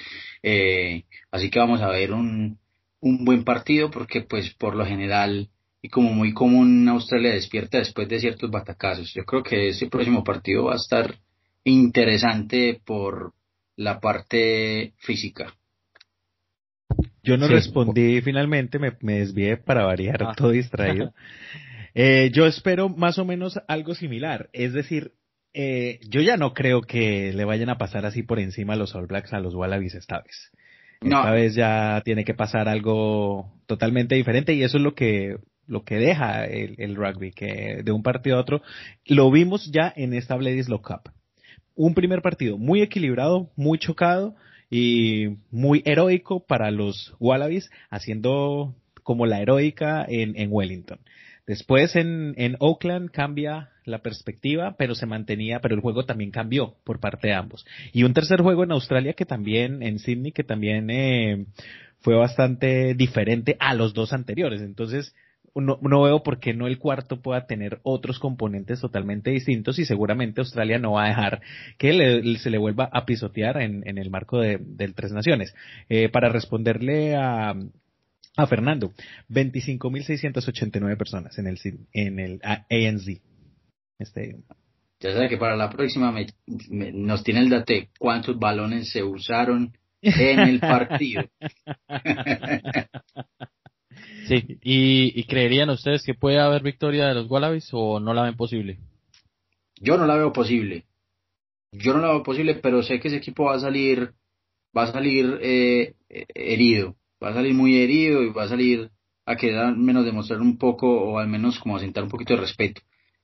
Eh, así que vamos a ver un, un buen partido porque pues por lo general y como muy común Australia despierta después de ciertos batacazos. Yo creo que ese próximo partido va a estar interesante por la parte física. Yo no respondí finalmente, me, me, desvié para variar, ah. todo distraído. Eh, yo espero más o menos algo similar, es decir, eh, yo ya no creo que le vayan a pasar así por encima a los All Blacks a los Wallabies esta vez. Esta vez ya tiene que pasar algo totalmente diferente y eso es lo que lo que deja el, el, rugby, que de un partido a otro lo vimos ya en esta Bledisloe Cup. Un primer partido muy equilibrado, muy chocado, y muy heroico para los Wallabies, haciendo como la heroica en, en Wellington. Después en, en Oakland cambia la perspectiva, pero se mantenía, pero el juego también cambió por parte de ambos. Y un tercer juego en Australia que también, en Sydney, que también eh, fue bastante diferente a los dos anteriores. Entonces, no, no, veo por qué no el cuarto pueda tener otros componentes totalmente distintos y seguramente Australia no va a dejar que se le vuelva a pisotear en, en el marco de, del Tres Naciones. Eh, para responderle a, a Fernando, 25.689 personas en el, en el ANZ. Este, ya sabe que para la próxima nos tiene el dato de cuántos balones se usaron en el partido. Sí, ¿Y, creerían ustedes que puede haber victoria de los Wallabies o no la ven posible? Yo no la veo posible. Yo no la veo posible, pero sé que ese equipo va a salir, va a salir eh, herido, va a salir muy herido y va a salir a querer al menos demostrar un poco o al menos como asentar un poquito de respeto.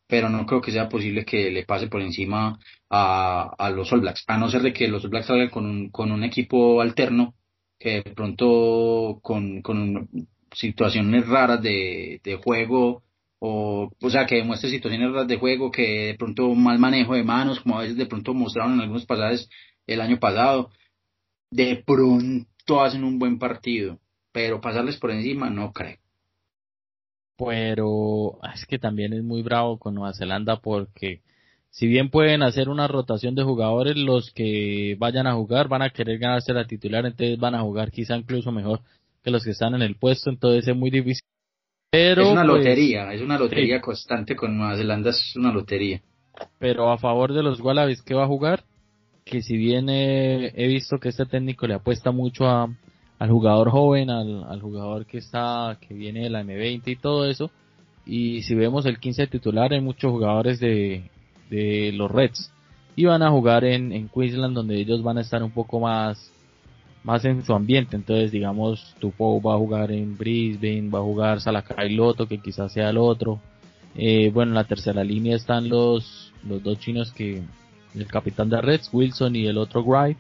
Pero no creo que sea posible que le pase por encima a, a los All Blacks, a no ser de que los All Blacks salgan con un, con un equipo alterno que de pronto con, con un, situaciones raras de, de juego, o, o sea, que demuestre situaciones raras de juego, que de pronto mal manejo de manos, como a veces de pronto mostraron en algunos pasajes el año pasado, de pronto hacen un buen partido, pero pasarles por encima no creo. Pero es que también es muy bravo con Nueva Zelanda porque si bien pueden hacer una rotación de jugadores, los que vayan a jugar van a querer ganarse la titular, entonces van a jugar quizá incluso mejor que los que están en el puesto, entonces es muy difícil. Pero, es una pues, lotería, es una lotería constante con Nueva Zelanda, es una lotería. Pero a favor de los Wallabies que va a jugar, que si bien he, visto que este técnico le apuesta mucho a, al jugador joven, al, al jugador que está, que viene de la M20 y todo eso, y si vemos el 15 titular hay muchos jugadores de, de los Reds y van a jugar en, en Queensland donde ellos van a estar un poco más más en su ambiente. Entonces, digamos, Tupou va a jugar en Brisbane, va a jugar Salakai Loto, que quizás sea el otro. Eh, bueno, en la tercera línea están los, los dos chinos que, el capitán de Reds, Wilson y el otro Gripe.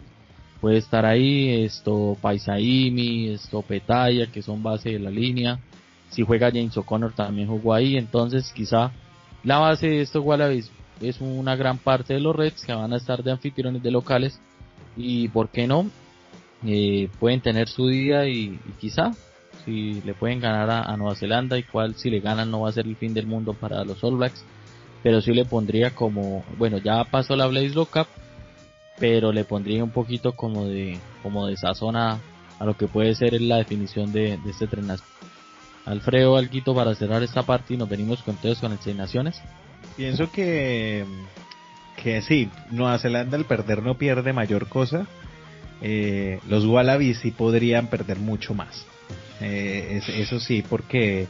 Puede estar ahí, esto Paisaimi, esto Petaya, que son base de la línea. Si juega James O'Connor también jugó ahí, entonces quizá la base de estos Wallabies es una gran parte de los Reds que van a estar de anfitriones de locales y por qué no eh, pueden tener su día y, quizá si le pueden ganar a, Nueva Zelanda, y cual si le ganan no va a ser el fin del mundo para los All Blacks, pero sí le pondría como, bueno, ya pasó la Blaze Cup, pero le pondría un poquito como de, como de sazón a, lo que puede ser la definición de, este tren Alfredo, Alguito para cerrar esta parte y nos venimos con todos con el Seis Naciones. Pienso que, que sí, Nueva Zelanda al perder no pierde mayor cosa, eh, los Wallabies sí podrían perder mucho más. Eh, eso sí, porque...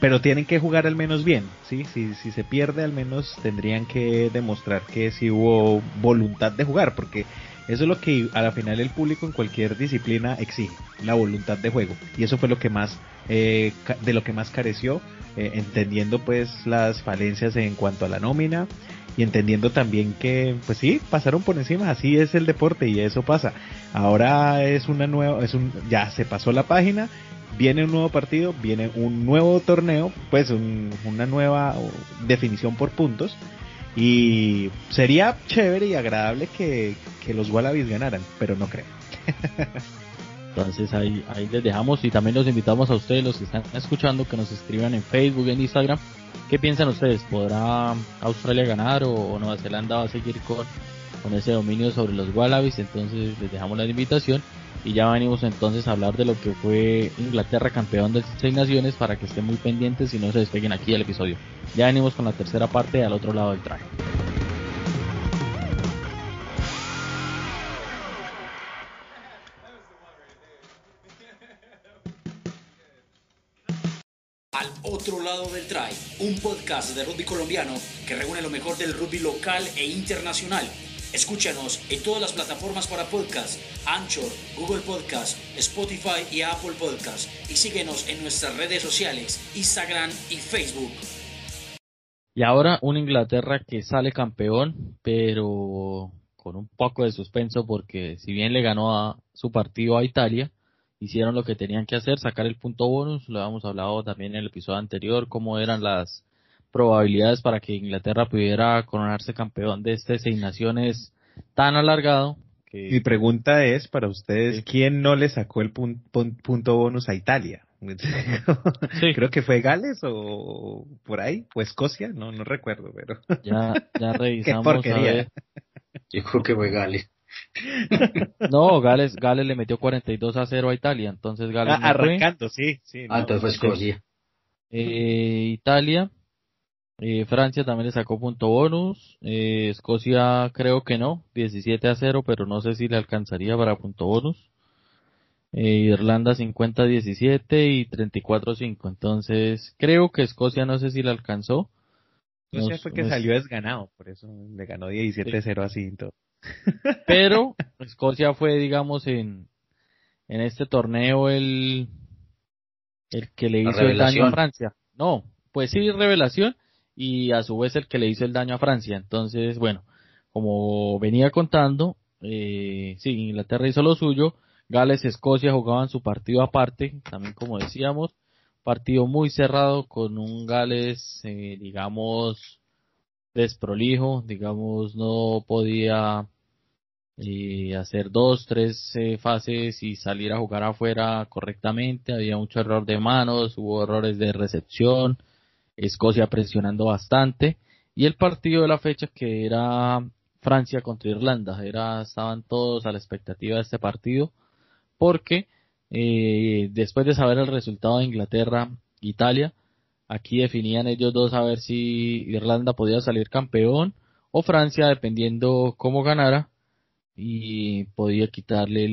Pero tienen que jugar al menos bien, ¿sí? Si, si se pierde, al menos tendrían que demostrar que sí hubo voluntad de jugar, porque eso es lo que a la final el público en cualquier disciplina exige, la voluntad de juego. Y eso fue lo que más, eh, de lo que más careció, entendiendo pues las falencias en cuanto a la nómina, y entendiendo también que, pues sí, pasaron por encima, así es el deporte y eso pasa. Ahora es una nueva, es un, ya se pasó la página, viene un nuevo partido, viene un nuevo torneo, pues una nueva definición por puntos y sería chévere y agradable que, que los Wallabies ganaran, pero no creo. Entonces ahí, ahí les dejamos y también los invitamos a ustedes, los que están escuchando, que nos escriban en Facebook, en Instagram. ¿Qué piensan ustedes? ¿Podrá Australia ganar o, Nueva Zelanda va a seguir con, ese dominio sobre los Wallabies? Entonces les dejamos la invitación y ya venimos entonces a hablar de lo que fue Inglaterra campeón de seis naciones para que estén muy pendientes y no se despeguen aquí del episodio. Ya venimos con la tercera parte al otro lado del traje. Otro lado del try, un podcast de rugby colombiano que reúne lo mejor del rugby local e internacional. Escúchanos en todas las plataformas para podcast, Anchor, Google Podcast, Spotify y Apple Podcast. Y síguenos en nuestras redes sociales, Instagram y Facebook. Y ahora un Inglaterra que sale campeón, pero con un poco de suspenso porque si bien le ganó a su partido a Italia, hicieron lo que tenían que hacer, sacar el punto bonus, lo habíamos hablado también en el episodio anterior, cómo eran las probabilidades para que Inglaterra pudiera coronarse campeón de este seis naciones tan alargado. Que... Mi pregunta es para ustedes, ¿quién no le sacó el punto bonus a Italia? Creo que fue Gales o por ahí, o Escocia, no, no recuerdo, pero. Ya, ya revisamos. Qué porquería. Yo creo que fue Gales. No, Gales, Gales le metió 42 a 0 a Italia, entonces Gales. Ah, arrancando, sí, sí. Ah, entonces fue Escocia. Eh, Italia, eh, Francia también le sacó punto bonus, eh, Escocia creo que no, 17 a 0, pero no sé si le alcanzaría para punto bonus. Irlanda 50 a 17 y 34 a 5, entonces creo que Escocia no sé si le alcanzó. Escocia fue que salió desganado, por eso le ganó 17 a 0 así. Todo. Pero Escocia fue, digamos, en, en este torneo el, el que le hizo el daño a Francia. No, pues sí, revelación y a su vez el que le hizo el daño a Francia. Entonces, bueno, como venía contando, eh, sí, Inglaterra hizo lo suyo, Gales, Escocia jugaban su partido aparte, también como decíamos, partido muy cerrado con un Gales, eh, digamos, desprolijo, digamos, no podía eh, hacer dos, tres eh, fases y salir a jugar afuera correctamente, había mucho error de manos, hubo errores de recepción, Escocia presionando bastante. Y el partido de la fecha que era Francia contra Irlanda, era estaban todos a la expectativa de este partido porque eh, después de saber el resultado de Inglaterra Italia Aquí definían ellos dos a ver si Irlanda podía salir campeón o Francia, dependiendo cómo ganara, y podía quitarle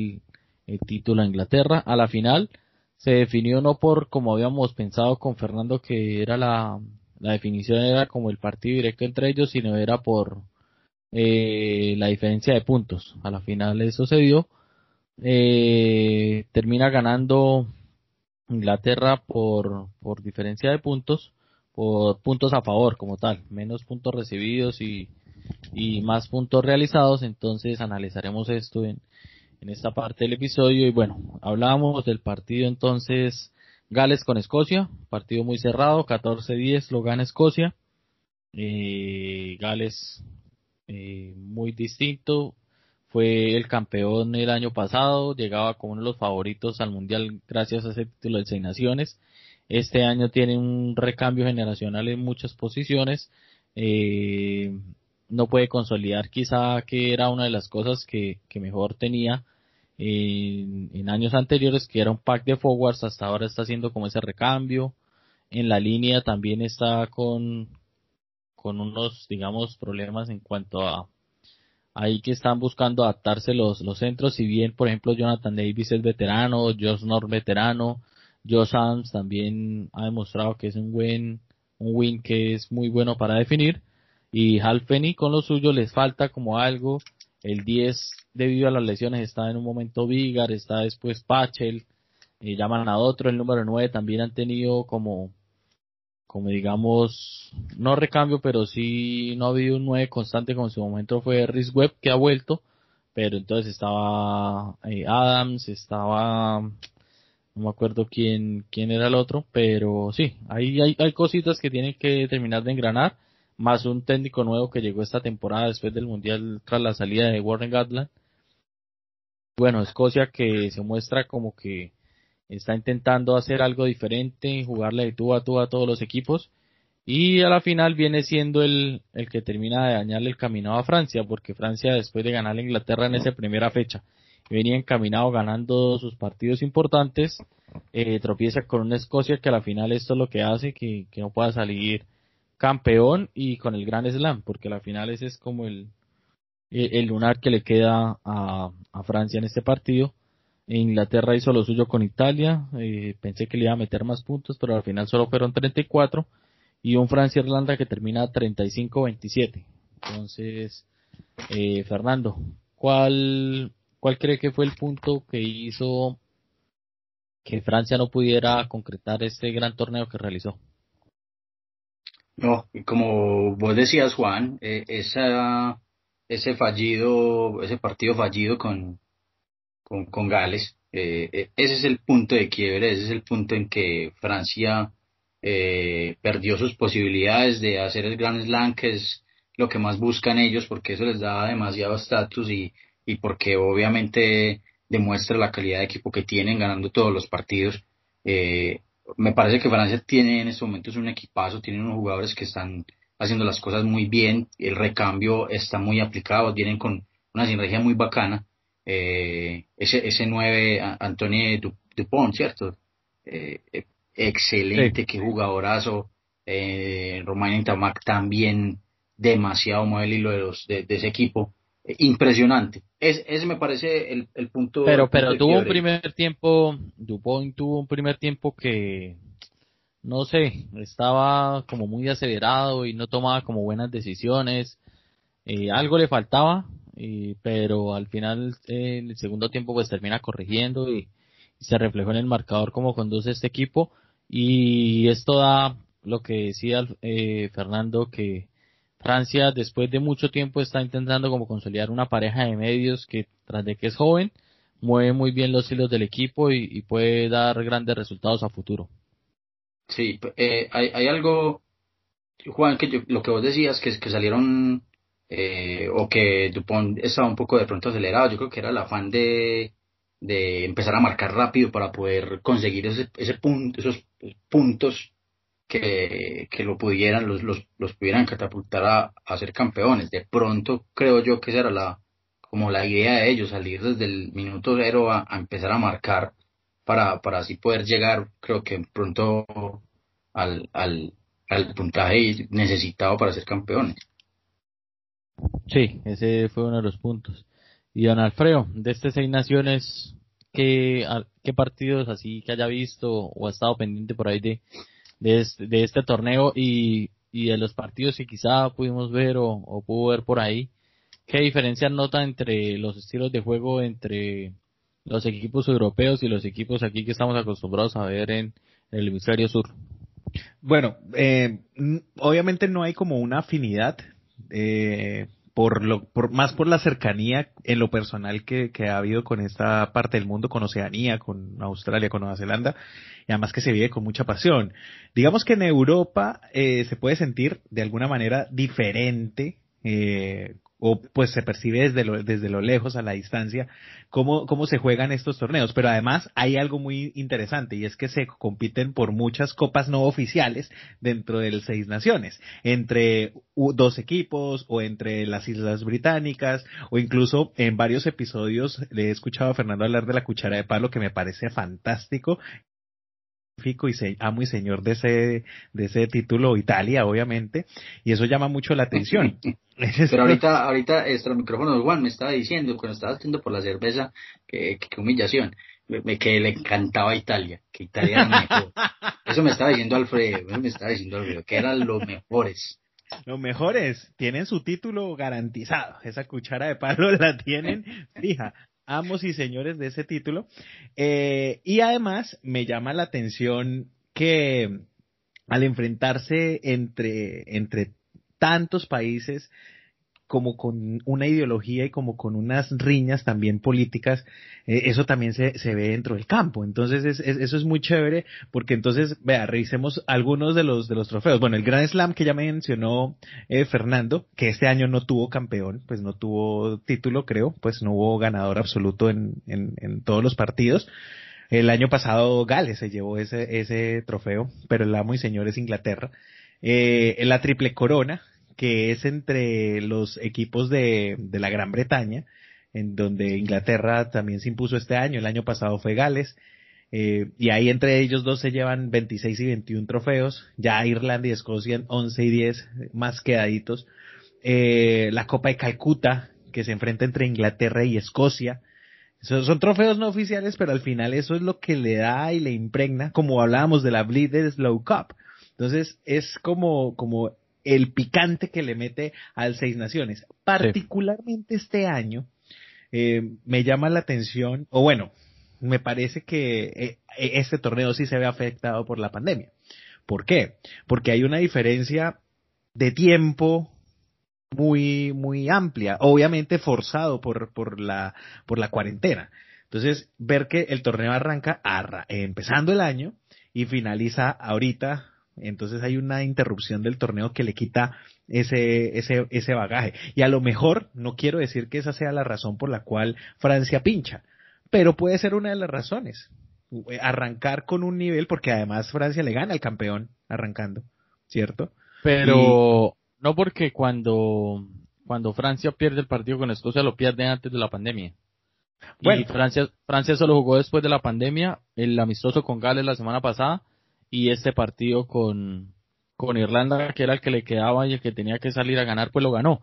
el, título a Inglaterra. A la final se definió no por como habíamos pensado con Fernando que era la, la definición era como el partido directo entre ellos, sino era por eh, la diferencia de puntos. A la final eso se dio. Eh, termina ganando Inglaterra por, por diferencia de puntos, por puntos a favor como tal, menos puntos recibidos y, y más puntos realizados. Entonces analizaremos esto en, en esta parte del episodio. Y bueno, hablábamos del partido entonces Gales con Escocia, partido muy cerrado, 14-10 lo gana Escocia. Eh, Gales eh, muy distinto, fue el campeón el año pasado, llegaba como uno de los favoritos al mundial gracias a ese título de seis naciones. Este año tiene un recambio generacional en muchas posiciones. Eh, no puede consolidar quizá que era una de las cosas que, que mejor tenía en, años anteriores, que era un pack de forwards, hasta ahora está haciendo como ese recambio. En la línea también está con, con unos, digamos, problemas en cuanto a ahí que están buscando adaptarse los, los centros, si bien, por ejemplo, Jonathan Davis es veterano, Josh North veterano, Josh Sams también ha demostrado que es un buen, un win que es muy bueno para definir, y Hal con lo suyo les falta como algo, el 10 debido a las lesiones está en un momento Vigar, está después Pachel, eh, llaman a otro, el número 9 también han tenido como, como digamos, no recambio, pero sí no ha habido un 9 constante como en su momento fue Rhys Webb que ha vuelto, pero entonces estaba eh, Adams, estaba, no me acuerdo quién, quién era el otro, pero sí, ahí hay, hay cositas que tienen que terminar de engranar más un técnico nuevo que llegó esta temporada después del Mundial tras la salida de Warren Gatland. Bueno, Escocia que se muestra como que está intentando hacer algo diferente, jugarle de tú a tú a todos los equipos y a la final viene siendo el, el que termina de dañarle el camino a Francia, porque Francia después de ganar a Inglaterra en esa primera fecha venía encaminado ganando sus partidos importantes, eh, tropieza con una Escocia que a la final esto es lo que hace que, que no pueda salir campeón y con el Gran Slam, porque la final ese es como el, el, lunar que le queda a, a, Francia en este partido. Inglaterra hizo lo suyo con Italia, eh, pensé que le iba a meter más puntos, pero al final solo fueron 34 y un Francia-Irlanda que termina 35-27. Entonces, eh, Fernando, ¿cuál, ¿cuál cree que fue el punto que hizo que Francia no pudiera concretar este gran torneo que realizó? No, como vos decías, Juan, eh, esa, ese fallido, ese partido fallido con, con, con Gales, eh, eh, ese es el punto de quiebre, ese es el punto en que Francia eh, perdió sus posibilidades de hacer el Grand Slam, que es lo que más buscan ellos, porque eso les da demasiado estatus y, y porque obviamente demuestra la calidad de equipo que tienen ganando todos los partidos. Eh, me parece que Francia tiene en estos momentos un equipazo, tienen unos jugadores que están haciendo las cosas muy bien, el recambio está muy aplicado, vienen con una sinergia muy bacana. Eh, ese, ese 9, Antonio Dupont, ¿cierto? Eh, excelente, qué jugadorazo. Eh, Romain Tamac también demasiado mueve el hilo de, los, de ese equipo impresionante. Es, ese me parece el, el punto. Pero, pero tuvo un primer tiempo, Dupont tuvo un primer tiempo que, no sé, estaba como muy acelerado y no tomaba como buenas decisiones. Eh, algo le faltaba, pero al final, eh, en el segundo tiempo, pues termina corrigiendo y, se reflejó en el marcador como conduce este equipo. Y esto da lo que decía eh, Fernando, que Francia después de mucho tiempo está intentando como consolidar una pareja de medios que tras de que es joven mueve muy bien los hilos del equipo y, puede dar grandes resultados a futuro. Sí, eh, hay, hay, algo, Juan, que lo que vos decías, que salieron eh, o que Dupont estaba un poco de pronto acelerado, yo creo que era el afán de, de empezar a marcar rápido para poder conseguir ese, ese punto, esos puntos que, que lo pudieran, los, los, los pudieran catapultar a, a, ser campeones. De pronto creo yo que esa era la, como la idea de ellos, salir desde el minuto cero a, a empezar a marcar para, para así poder llegar, creo que pronto al, al, al puntaje necesitado para ser campeones. Sí, ese fue uno de los puntos. Y don Alfredo, de estas seis naciones, qué, partidos así que haya visto o ha estado pendiente por ahí de, de, este, de este torneo y, y de los partidos que quizá pudimos ver o, pudo ver por ahí. ¿Qué diferencia nota entre los estilos de juego entre los equipos europeos y los equipos aquí que estamos acostumbrados a ver en, el hemisferio sur? Bueno, eh, obviamente no hay como una afinidad eh, por lo, por, más por la cercanía en lo personal que, ha habido con esta parte del mundo, con Oceanía, con Australia, con Nueva Zelanda, y además que se vive con mucha pasión. Digamos que en Europa eh, se puede sentir de alguna manera diferente eh, o pues se percibe desde lo, desde lo lejos a la distancia cómo, cómo se juegan estos torneos. Pero además hay algo muy interesante y es que se compiten por muchas copas no oficiales dentro del Seis Naciones, entre dos equipos o entre las Islas Británicas o incluso en varios episodios le he escuchado a Fernando hablar de la cuchara de palo que me parece fantástico y se, amo y señor de ese, de ese título Italia, obviamente, y eso llama mucho la atención. Pero ahorita, ahorita, este, micrófono Juan me estaba diciendo, cuando estaba haciendo por la cerveza, que, que, humillación, me, que le encantaba Italia, que Italia era mejor. Eso me estaba diciendo Alfredo, eso me estaba diciendo Alfredo, que eran los mejores. Los mejores tienen su título garantizado. Esa cuchara de palo la tienen fija amos y señores de ese título. Eh, y además me llama la atención que al enfrentarse entre, entre tantos países, como con una ideología y como con unas riñas también políticas, eh, eso también se, se, ve dentro del campo. Entonces es, eso es muy chévere porque entonces, vea, revisemos algunos de los, de los trofeos. Bueno, el Grand Slam que ya mencionó eh, Fernando, que este año no tuvo campeón, pues no tuvo título creo, pues no hubo ganador absoluto en, en, en todos los partidos. El año pasado Gales se llevó ese, ese trofeo, pero el amo y señor es Inglaterra. Eh, la triple corona, que es entre los equipos de, de la Gran Bretaña, en donde Inglaterra también se impuso este año, el año pasado fue Gales, eh, y ahí entre ellos dos se llevan 26 y 21 trofeos, ya Irlanda y Escocia 11 y 10 más quedaditos. Eh, la Copa de Calcuta, que se enfrenta entre Inglaterra y Escocia. Son, son, trofeos no oficiales, pero al final eso es lo que le da y le impregna, como hablábamos de la Bleeded Slow Cup. Entonces es como, como el picante que le mete al Seis Naciones. Particularmente este año, eh, me llama la atención, o bueno, me parece que eh, este torneo sí se ve afectado por la pandemia. ¿Por qué? Porque hay una diferencia de tiempo muy, muy amplia, obviamente forzado por, por la, por la cuarentena. Entonces, ver que el torneo arranca empezando el año y finaliza ahorita entonces hay una interrupción del torneo que le quita ese, ese, ese bagaje. Y a lo mejor, no quiero decir que esa sea la razón por la cual Francia pincha, pero puede ser una de las razones. Arrancar con un nivel, porque además Francia le gana al campeón arrancando, ¿cierto? Pero no porque cuando, cuando Francia pierde el partido con Escocia lo pierde antes de la pandemia. Bueno. Y Francia, Francia solo jugó después de la pandemia, el amistoso con Gales la semana pasada, y este partido con, con Irlanda, que era el que le quedaba y el que tenía que salir a ganar, pues lo ganó.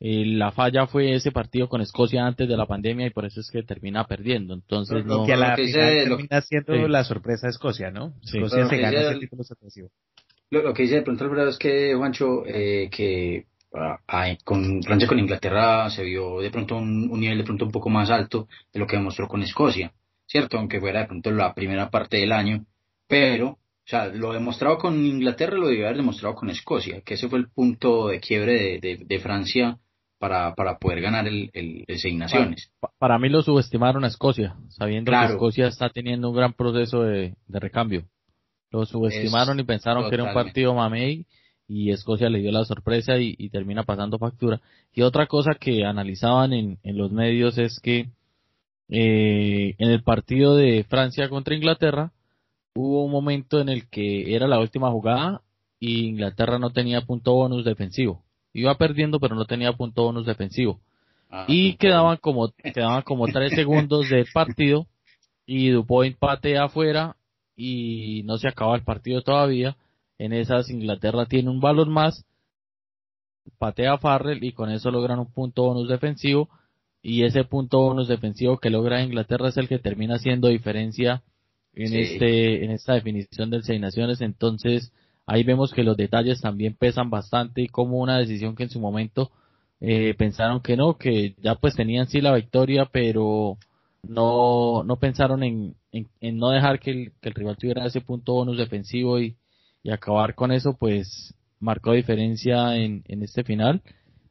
Eh, la falla fue ese partido con Escocia antes de la pandemia y por eso es que termina perdiendo. Entonces, lo, no. Que a la final termina siendo la sorpresa de Escocia, ¿no? Escocia se gana ese título sorpresivo. Lo, que dice de pronto el es que, Juancho, eh, que ah, con Francia con Inglaterra se vio de pronto un, un, nivel de pronto un poco más alto de lo que demostró con Escocia, ¿cierto? Aunque fuera de pronto la primera parte del año, pero o sea, lo demostrado con Inglaterra lo debió haber demostrado con Escocia, que ese fue el punto de quiebre de, de, Francia para, para poder ganar el, el, Seis Naciones. Para, mí lo subestimaron a Escocia, sabiendo que Escocia está teniendo un gran proceso de, de recambio. Lo subestimaron y pensaron que era un partido mamey y Escocia le dio la sorpresa y, y, termina pasando factura. Y otra cosa que analizaban en, en los medios es que eh, en el partido de Francia contra Inglaterra, hubo un momento en el que era la última jugada y Inglaterra no tenía punto bonus defensivo. Iba perdiendo, pero no tenía punto bonus defensivo. Ah, y quedaban como, quedaban como tres segundos del partido y Dupoint patea afuera y no se acaba el partido todavía. En esas Inglaterra tiene un balón más, patea a Farrell y con eso logran un punto bonus defensivo y ese punto bonus defensivo que logra Inglaterra es el que termina siendo diferencia en este en esta definición del Seis Naciones entonces ahí vemos que los detalles también pesan bastante y como una decisión que en su momento eh, pensaron que no que ya pues tenían sí la victoria pero no no pensaron en, en, no dejar que el, que el, rival tuviera ese punto bonus defensivo y, y acabar con eso pues marcó diferencia en, en este final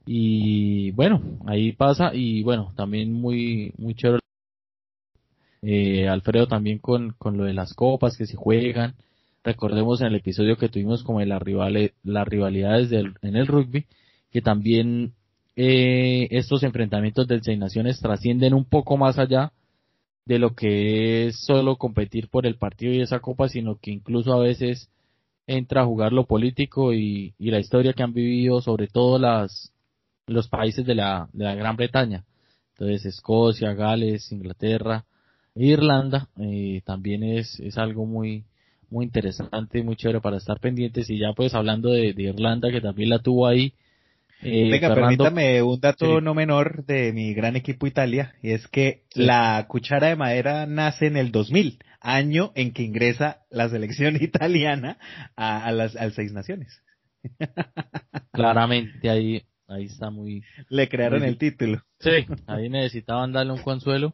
y bueno, ahí pasa y bueno, también muy, muy chévere. Eh, Alfredo también con, con lo de las copas que se juegan. Recordemos en el episodio que tuvimos como de las, rivales, las rivalidades del, en el rugby, que también eh, estos enfrentamientos del Seis Naciones trascienden un poco más allá de lo que es solo competir por el partido y esa copa, sino que incluso a veces entra a jugar lo político y, y la historia que han vivido, sobre todo las, los países de la, de la Gran Bretaña. Entonces Escocia, Gales, Inglaterra, Irlanda, eh, también es, es algo muy, muy interesante, muy chévere para estar pendientes. Y ya pues hablando de, de Irlanda, que también la tuvo ahí. Eh, Venga, permítame un dato no menor de mi gran equipo Italia, y es que la cuchara de madera nace en el 2000, año en que ingresa la selección italiana a, a las al Seis Naciones. Claramente ahí Ahí está muy... Le crearon el título. Sí, ahí necesitaban darle un consuelo.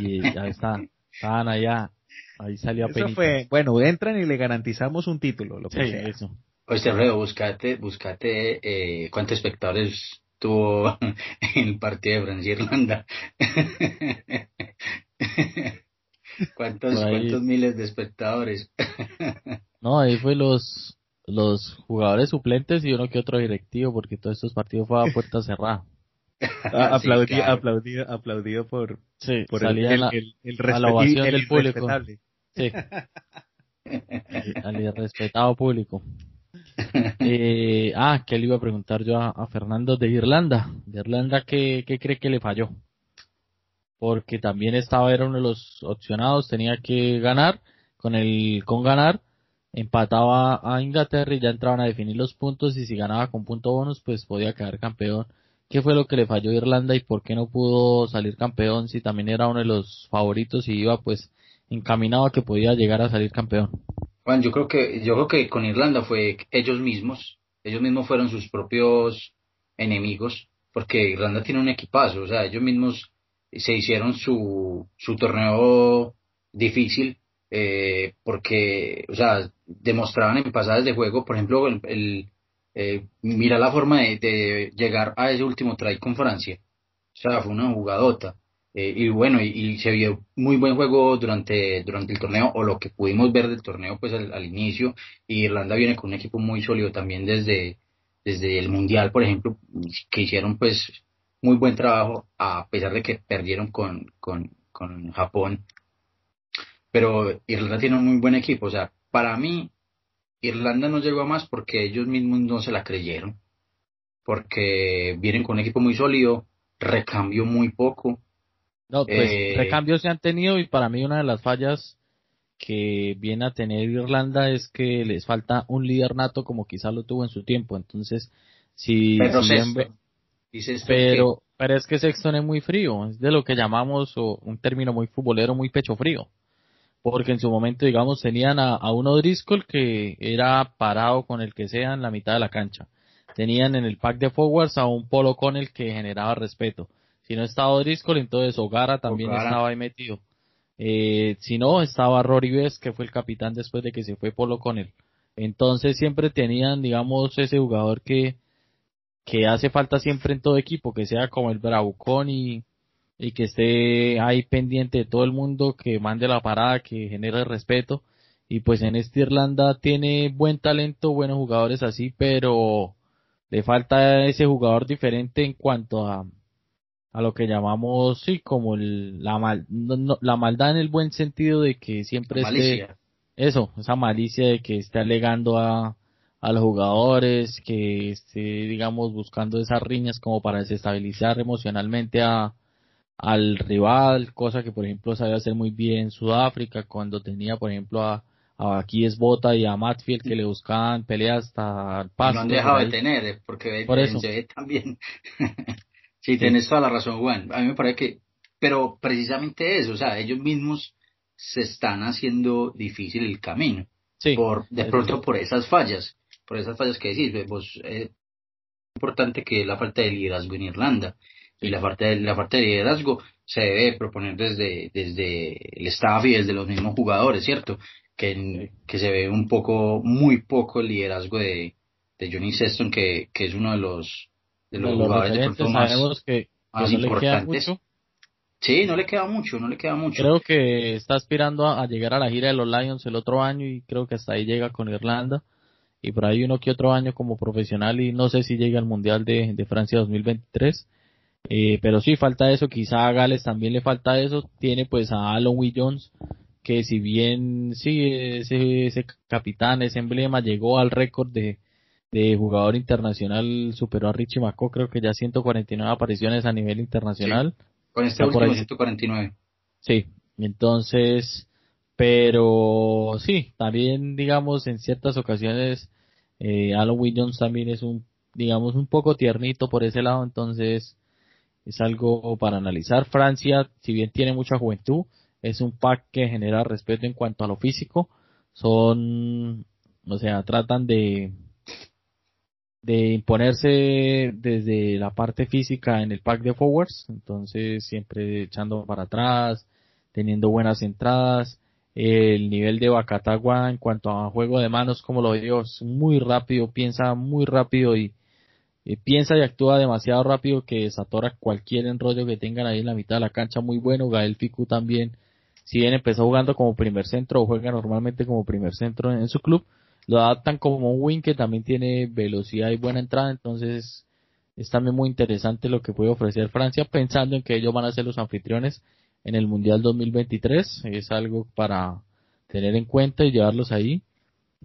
Y ya está. Estaban allá. Ahí salió a Eso fue, bueno, entran y le garantizamos un título, lo que sí, eso. Oye, Alfredo, buscate, buscate eh, cuántos espectadores tuvo el partido de Francia Irlanda. ¿Cuántos, ¿Cuántos miles de espectadores? no, ahí fue los los jugadores suplentes y uno que otro directivo, porque todos estos partidos fue a puerta cerrada. Ah, aplaudido, aplaudido, aplaudido por, por el, el, el, la ovación del público. Sí. al respetado público. Eh, ah, ¿qué le iba a preguntar yo a, Fernando de Irlanda? De Irlanda, ¿qué, ¿qué cree que le falló? Porque también estaba, era uno de los opcionados, tenía que ganar, con el, con ganar, empataba a Inglaterra y ya entraban a definir los puntos y si ganaba con punto bonus pues podía quedar campeón. ¿Qué fue lo que le falló a Irlanda y por qué no pudo salir campeón si también era uno de los favoritos y iba pues encaminado a que podía llegar a salir campeón? Bueno, yo creo que yo creo que con Irlanda fue ellos mismos, ellos mismos fueron sus propios enemigos porque Irlanda tiene un equipazo, o sea, ellos mismos se hicieron su su torneo difícil eh, porque, o sea, demostraban en pasadas de juego, por ejemplo, el, eh, mira la forma de, llegar a ese último try con Francia, o sea, fue una jugadota. Eh, y bueno, y, se vio muy buen juego durante, durante el torneo, o lo que pudimos ver del torneo pues al, inicio, y Irlanda viene con un equipo muy sólido también desde, desde el Mundial, por ejemplo, que hicieron pues muy buen trabajo, a pesar de que perdieron con, con, con Japón pero Irlanda tiene un muy buen equipo. O sea, para mí, Irlanda no llegó a más porque ellos mismos no se la creyeron. Porque vienen con un equipo muy sólido, recambio muy poco. No, pues eh, recambios se han tenido y para mí una de las fallas que viene a tener Irlanda es que les falta un líder nato como quizá lo tuvo en su tiempo. Entonces, si... Pero, pero, pero es que Sexton es muy frío, es de lo que llamamos o un término muy futbolero, muy pecho frío porque en su momento, digamos, tenían a, a uno Driscoll que era parado con el que sea en la mitad de la cancha. Tenían en el pack de forwards a un Polo con el que generaba respeto. Si no estaba Driscoll, entonces Ogara también estaba ahí metido. Eh, si no, estaba Rory Best, que fue el capitán después de que se fue Polo con él. Entonces siempre tenían, digamos, ese jugador que, que hace falta siempre en todo equipo, que sea como el Bravucón y, y que esté ahí pendiente de todo el mundo, que mande la parada, que genere respeto. Y pues en esta Irlanda tiene buen talento, buenos jugadores así, pero le falta ese jugador diferente en cuanto a, a lo que llamamos, sí, como la, mal, la maldad en el buen sentido de que siempre esté, eso, esa malicia de que esté alegando a, a los jugadores, que esté, digamos, buscando esas riñas como para desestabilizar emocionalmente a, al rival, cosa que por ejemplo sabía hacer muy bien Sudáfrica cuando tenía por ejemplo a, a aquí es Bota y a Matfield que le buscaban peleas hasta el paso. No han dejado de tener, porque por eso. también. Sí, tienes toda la razón, Juan. A mí me parece que, pero precisamente eso, o sea, ellos mismos se están haciendo difícil el camino. Sí, por, de pronto por esas fallas, por esas fallas que decís, vos, eh, importante que la falta de liderazgo en Irlanda y la falta de, la falta de liderazgo se debe proponer desde, desde el staff y desde los mismos jugadores, ¿cierto? Que, que se ve un poco, muy poco el liderazgo de, de Johnny Sexton, que, que es uno de los, de los, jugadores de más, que, más importantes. Sí, no le queda mucho, no le queda mucho. Creo que está aspirando a, llegar a la gira de los Lions el otro año y creo que hasta ahí llega con Irlanda. Y por ahí uno que otro año como profesional y no sé si llega al Mundial de, de Francia 2023. Eh, pero sí falta eso, quizá a Gales también le falta eso. Tiene pues a Alon Jones, que si bien sí, ese, ese capitán, ese emblema llegó al récord de, de jugador internacional, superó a Richie Maco, creo que ya 149 apariciones a nivel internacional. Con este último 149. Sí, entonces, pero sí, también digamos en ciertas ocasiones eh, Alan Williams también es un, digamos, un poco tiernito por ese lado, entonces es algo para analizar. Francia, si bien tiene mucha juventud, es un pack que genera respeto en cuanto a lo físico. Son, o sea, tratan de, de imponerse desde la parte física en el pack de forwards, entonces siempre echando para atrás, teniendo buenas entradas, el nivel de Bacatagua en cuanto a juego de manos, como lo digo, es muy rápido, piensa muy rápido y, piensa y actúa demasiado rápido que desatora cualquier enrollo que tengan ahí en la mitad de la cancha, muy bueno, Gael Ficu también, si bien empezó jugando como primer centro o juega normalmente como primer centro en su club, lo adaptan como un wing que también tiene velocidad y buena entrada, entonces es también muy interesante lo que puede ofrecer Francia pensando en que ellos van a ser los anfitriones en el Mundial 2023, es algo para tener en cuenta y llevarlos ahí.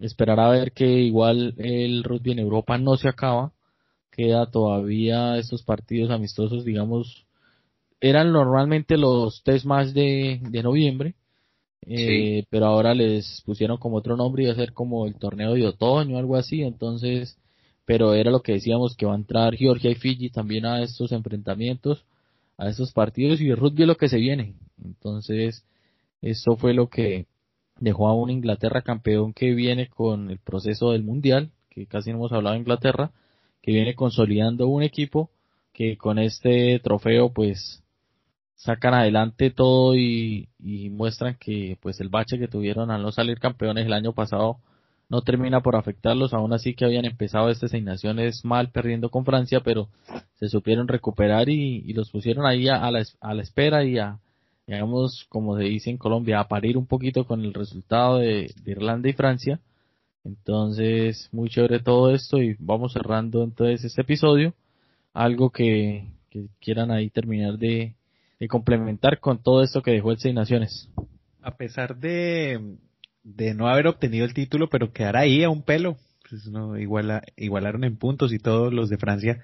Esperar a ver que igual el rugby en Europa no se acaba, queda todavía estos partidos amistosos, digamos, eran normalmente los test más de, de noviembre, eh, pero ahora les pusieron como otro nombre y va a ser como el torneo de otoño algo así, entonces, pero era lo que decíamos que va a entrar Georgia y Fiji también a estos enfrentamientos, a estos partidos y el rugby es lo que se viene, entonces eso fue lo que dejó a un Inglaterra campeón que viene con el proceso del mundial, que casi no hemos hablado de Inglaterra, que viene consolidando un equipo que con este trofeo pues sacan adelante todo y, muestran que pues el bache que tuvieron al no salir campeones el año pasado no termina por afectarlos, aún así que habían empezado estas asignaciones mal perdiendo con Francia, pero se supieron recuperar y, los pusieron ahí a, la, a, la, espera y a, digamos, como se dice en Colombia, a parir un poquito con el resultado de, Irlanda y Francia. Entonces, muy chévere todo esto y vamos cerrando entonces este episodio. Algo que quieran ahí terminar de, complementar con todo esto que dejó el Seis Naciones. A pesar de, de no haber obtenido el título, pero quedar ahí a un pelo, pues no, iguala, igualaron en puntos y todos los de Francia.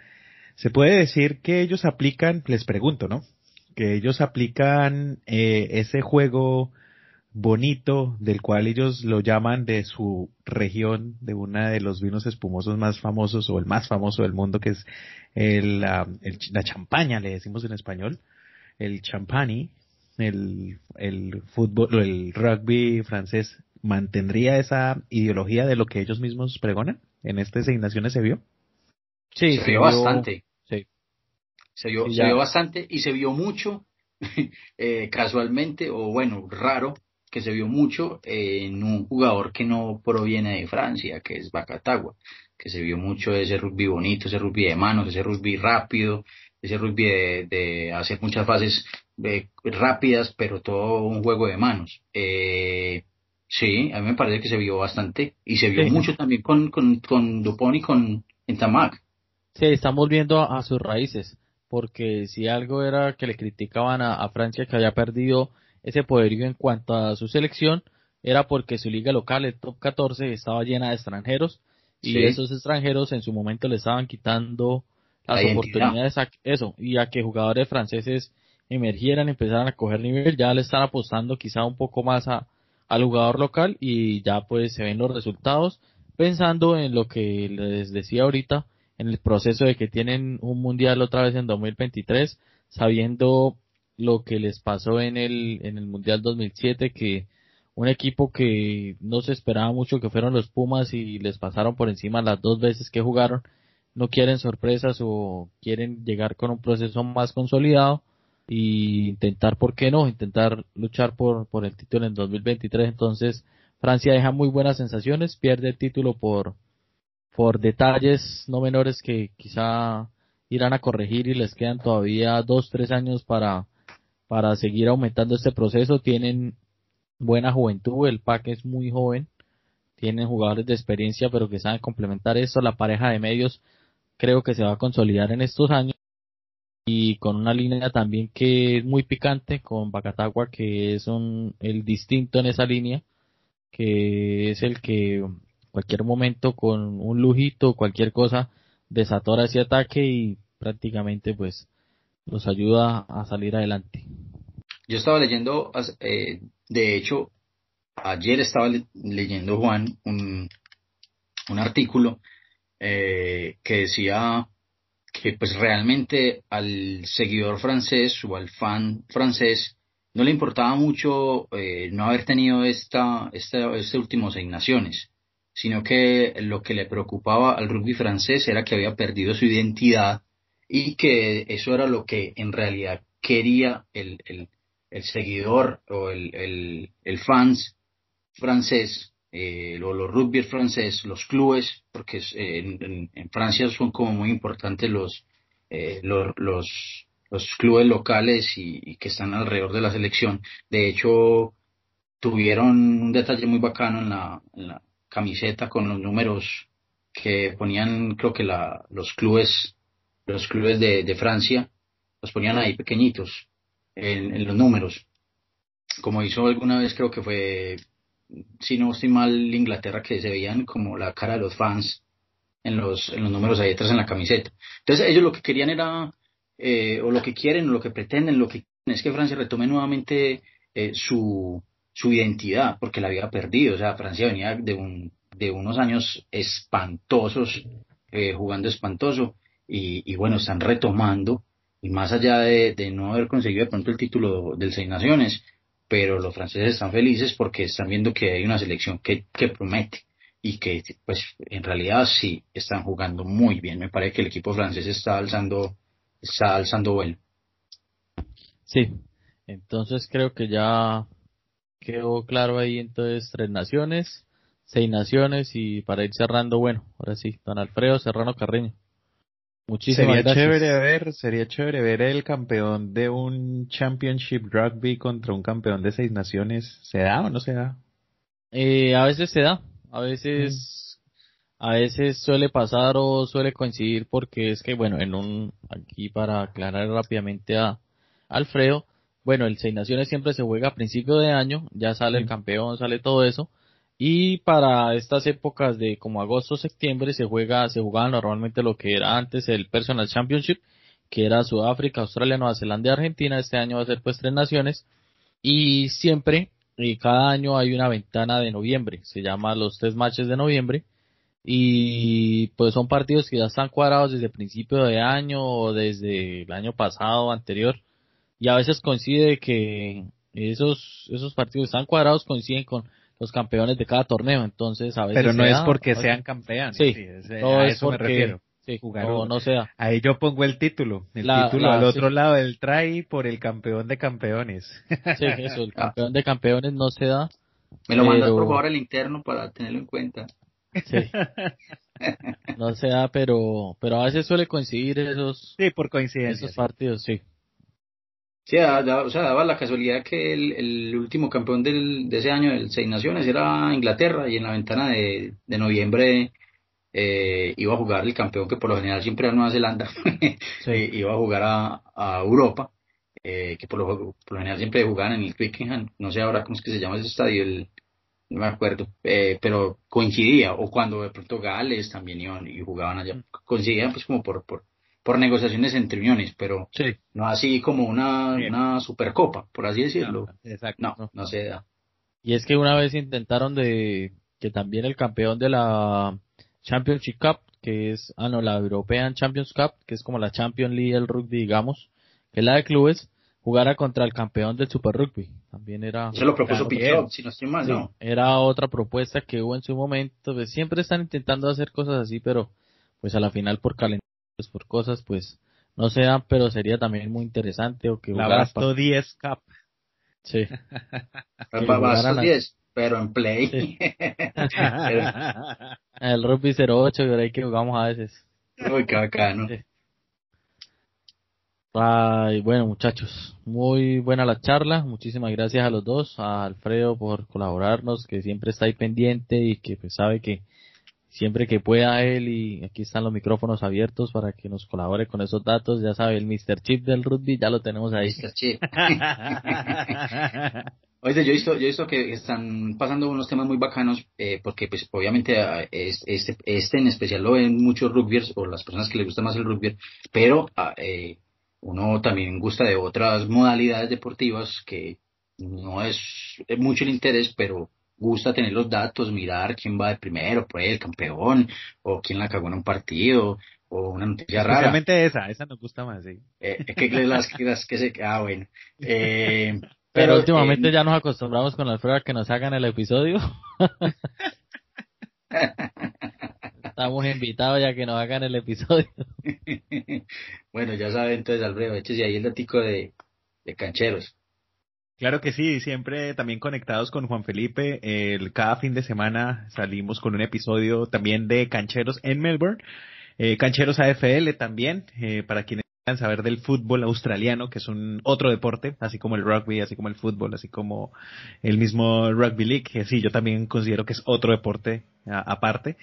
Se puede decir que ellos aplican, les pregunto, ¿no? Que ellos aplican eh, ese juego bonito del cual ellos lo llaman de su región, de una de los vinos espumosos más famosos o el más famoso del mundo, que es el, la champaña, le decimos en español el champagne, el, el fútbol, el rugby francés, mantendría esa ideología de lo que ellos mismos pregonan? ¿En estas asignaciones se vio? Sí, se, vio bastante. Sí. Se vio, se vio bastante y se vio mucho, eh, casualmente, o bueno, raro, que se vio mucho en un jugador que no proviene de Francia, que es Bacatagua, que se vio mucho ese rugby bonito, ese rugby de manos, ese rugby rápido, ese rugby de, hacer muchas fases eh, rápidas, pero todo un juego de manos. Eh, sí, a mí me parece que se vio bastante y se vio mucho también con, con, con Dupont y con Entamac. Sí, estamos viendo a, sus raíces, porque si algo era que le criticaban a, Francia que había perdido ese poderío en cuanto a su selección, era porque su liga local, el top 14, estaba llena de extranjeros y esos extranjeros en su momento le estaban quitando las oportunidades a eso y a que jugadores franceses emergieran, empezaran a coger nivel, ya le están apostando quizá un poco más a, al jugador local y ya pues se ven los resultados pensando en lo que les decía ahorita en el proceso de que tienen un mundial otra vez en 2023, sabiendo lo que les pasó en el, en el mundial 2007, que un equipo que no se esperaba mucho que fueron los Pumas y les pasaron por encima las dos veces que jugaron, no quieren sorpresas o quieren llegar con un proceso más consolidado y intentar, ¿por qué no? Intentar luchar por, por el título en 2023. Entonces, Francia deja muy buenas sensaciones, pierde el título por, por detalles no menores que quizá irán a corregir y les quedan todavía dos, tres años para, para seguir aumentando este proceso. Tienen buena juventud, el pack es muy joven, tienen jugadores de experiencia pero que saben complementar eso. La pareja de medios creo que se va a consolidar en estos años y con una línea también que es muy picante con Bacatagua que es un, el distinto en esa línea que es el que cualquier momento con un lujito cualquier cosa desatora ese ataque y prácticamente pues los ayuda a salir adelante. Yo estaba leyendo, eh, de hecho, ayer estaba leyendo Juan un, un artículo eh, que decía que pues realmente al seguidor francés o al fan francés no le importaba mucho eh, no haber tenido esta, esta, este último seis naciones, sino que lo que le preocupaba al rugby francés era que había perdido su identidad y que eso era lo que en realidad quería el, el, el seguidor o el, el, fans francés eh, los rugby francés, los clubes, porque en, en, Francia son como muy importantes los, eh, los, los, los, clubes locales y, que están alrededor de la selección. De hecho, tuvieron un detalle muy bacano en la, en la camiseta con los números que ponían, creo que la, los clubes, los clubes de, Francia, los ponían ahí pequeñitos en, los números como hizo alguna vez creo que fue si no estoy mal, Inglaterra, que se veían como la cara de los fans en los, en los números ahí detrás en la camiseta. Entonces ellos lo que querían era, eh, o lo que quieren, o lo que pretenden, lo que es que Francia retome nuevamente eh, su, su identidad, porque la había perdido. O sea, Francia venía de, un, de unos años espantosos, eh, jugando espantoso, y, y bueno, están retomando, y más allá de, no haber conseguido de pronto el título del Seis Naciones, pero los franceses están felices porque están viendo que hay una selección que, que promete y que pues en realidad sí están jugando muy bien. Me parece que el equipo francés está alzando, está alzando vuelo. Sí, entonces creo que ya quedó claro ahí entonces tres naciones, seis naciones y para ir cerrando, bueno, ahora sí, don Alfredo Serrano Carreño. Muchísimas sería chévere ver, sería chévere ver el campeón de un Championship Rugby contra un campeón de seis naciones. ¿Se da o no se da? Eh, a veces se da, a veces, a veces suele pasar o suele coincidir porque es que bueno, en un, aquí para aclarar rápidamente a Alfredo, bueno, el seis naciones siempre se juega a principio de año, ya sale el campeón, sale todo eso, y para estas épocas de como agosto, septiembre se juega, se jugaba normalmente lo que era antes el Personal Championship, que era Sudáfrica, Australia, Nueva Zelanda y Argentina. Este año va a ser pues tres naciones. Y siempre, y cada año hay una ventana de noviembre, se llama los tres matches de noviembre. Y pues son partidos que ya están cuadrados desde principio de año o desde el año pasado, anterior. Y a veces coincide que esos, esos partidos están cuadrados coinciden con los campeones de cada torneo, entonces a veces Pero no es porque sean campeones, sí, a eso me refiero. Sí, no, no sea. Ahí yo pongo el título, el título al otro lado del try por el campeón de campeones. Sí, eso, el campeón de campeones no se da. Me lo mandas por favor el interno para tenerlo en cuenta. Sí. no se da, pero, pero a veces suele coincidir esos, sí, por coincidencia, esos partidos, sí. Sí, o sea, daba la casualidad que el, último campeón del, de ese año del Seis Naciones era Inglaterra y en la ventana de, de noviembre eh, iba a jugar el campeón que por lo general siempre era Nueva Zelanda, eh, iba a jugar a, a Europa, eh, que por lo, por lo, general siempre jugaban en el Twickenham, no sé ahora cómo es que se llama ese estadio, el, no me acuerdo, eh, pero coincidía, o cuando de pronto Gales también iban y jugaban allá, coincidían pues como por, por, por negociaciones entre uniones, pero no así como una, una supercopa, por así decirlo. exacto. No, no, se da. Y es que una vez intentaron de que también el campeón de la Championship Cup, que es, ah no, la European Champions Cup, que es como la Champions League del rugby, digamos, que es la de clubes, jugara contra el campeón del Super Rugby. También era... Se lo propuso Pixel, si no estoy mal, ¿no? Era otra propuesta que hubo en su momento. Pues, siempre están intentando hacer cosas así, pero pues a la final por calendarios, por cosas, pues no se dan, pero sería también muy interesante. O que la Basto 10 Cup. Sí. Basto 10, pero en play. el Rugby 08, que ahí que jugamos a veces. Uy, qué bacano. Ay, bueno muchachos, muy buena la charla, muchísimas gracias a los dos, a Alfredo por colaborarnos, que siempre está ahí pendiente y que pues sabe que siempre que pueda él y aquí están los micrófonos abiertos para que nos colabore con esos datos, ya sabe, el Mr. Chip del rugby ya lo tenemos ahí. Mr. Chip. Oye, yo he visto, yo he visto que están pasando unos temas muy bacanos, eh, porque pues obviamente ah, este, este en especial lo ven muchos rugbyers o las personas que les gusta más el rugby, pero ah, eh, uno también gusta de otras modalidades deportivas que no es mucho el interés, pero gusta tener los datos, mirar quién va de primero, pues el campeón, o quién la cagó en un partido, o una noticia rara. Realmente esa, esa nos gusta más, sí. Eh, que las, las que se... Ah, bueno. Eh, pero, últimamente ya nos acostumbramos con las pruebas que nos hagan el episodio. Estamos invitados ya que nos hagan el episodio. bueno, ya saben entonces, Alfredo, y ahí el datico de, de cancheros. Claro que sí, siempre también conectados con Juan Felipe. El, cada fin de semana salimos con un episodio también de Cancheros en Melbourne. Eh, Cancheros AFL también, eh, para quienes quieran saber del fútbol australiano, que es un otro deporte, así como el rugby, así como el fútbol, así como el mismo rugby league, que sí, yo también considero que es otro deporte aparte.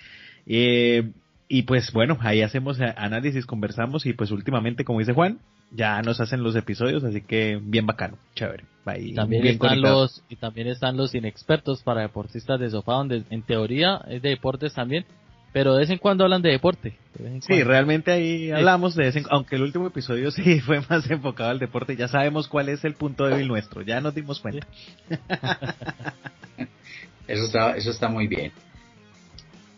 Eh, y pues bueno, ahí hacemos análisis, conversamos y pues últimamente, como dice Juan, ya nos hacen los episodios, así que bien bacano, chévere. también están los y también están los inexpertos para deportistas de sofá, donde en teoría es de deportes también, pero de vez en cuando hablan de deporte. sí, realmente ahí hablamos de vez en, aunque el último episodio sí fue más enfocado al deporte, ya sabemos cuál es el punto débil nuestro, ya nos dimos cuenta. eso está eso está muy bien.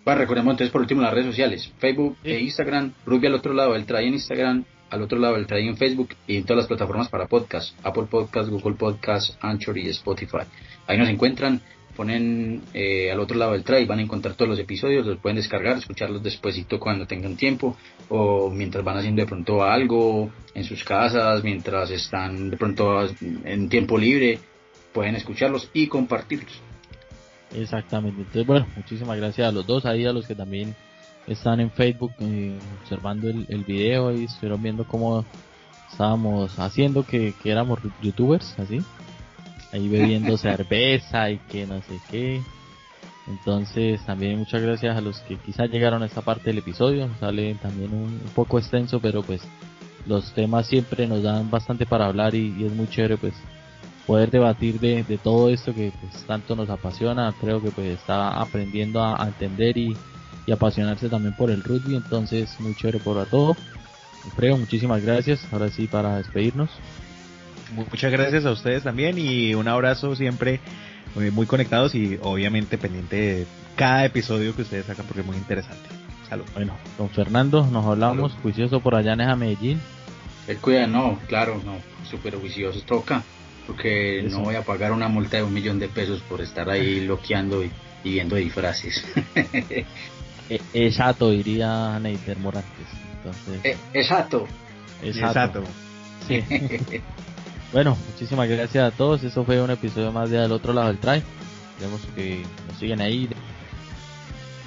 Bueno, recordemos entonces por último las redes sociales, Facebook e Instagram, Rugby al otro lado, el trae en Instagram, al otro lado el trae en Facebook y en todas las plataformas para podcast, Apple Podcast, Google Podcast, Anchor y Spotify. Ahí nos encuentran, ponen eh, al otro lado del tray, van a encontrar todos los episodios, los pueden descargar, escucharlos despuesito cuando tengan tiempo o mientras van haciendo de pronto algo en sus casas, mientras están de pronto en tiempo libre, pueden escucharlos y compartirlos. Exactamente. Entonces, bueno, muchísimas gracias a los dos, ahí a los que también están en Facebook eh, observando el, el, video y estuvieron viendo cómo estábamos haciendo que, que éramos youtubers, así. Ahí bebiendo cerveza y que no sé qué. Entonces, también muchas gracias a los que quizás llegaron a esta parte del episodio. Sale también un, poco extenso, pero pues los temas siempre nos dan bastante para hablar y, y es muy chévere pues poder debatir de, de todo esto que pues, tanto nos apasiona. Creo que pues está aprendiendo a, entender y, y, apasionarse también por el rugby. Entonces, muy chévere por todo. Alfredo, muchísimas gracias. Ahora sí, para despedirnos. Muchas gracias a ustedes también y un abrazo siempre muy, muy conectados y obviamente pendiente de cada episodio que ustedes sacan porque es muy interesante. Salud. Bueno, con Fernando nos hablamos, juicioso por allá en Medellín. El cuida, no, claro, no, súper juicioso, toca porque no voy a pagar una multa de un millón de pesos por estar ahí loqueando y, viendo disfraces. E, exacto, diría Neiter Morantes. Entonces, e, exacto. Exacto. Sí. bueno, muchísimas gracias a todos. Eso fue un episodio más de Al otro lado del try. Esperemos que nos siguen ahí.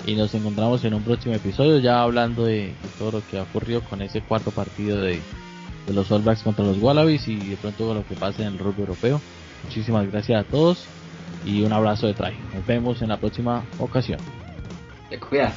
Y nos encontramos en un próximo episodio ya hablando de todo lo que ha ocurrido con ese cuarto partido de, de los All Blacks contra los Wallabies y de pronto con lo que pase en el rugby europeo. Muchísimas gracias a todos y un abrazo de traje. Nos vemos en la próxima ocasión. Děkuji.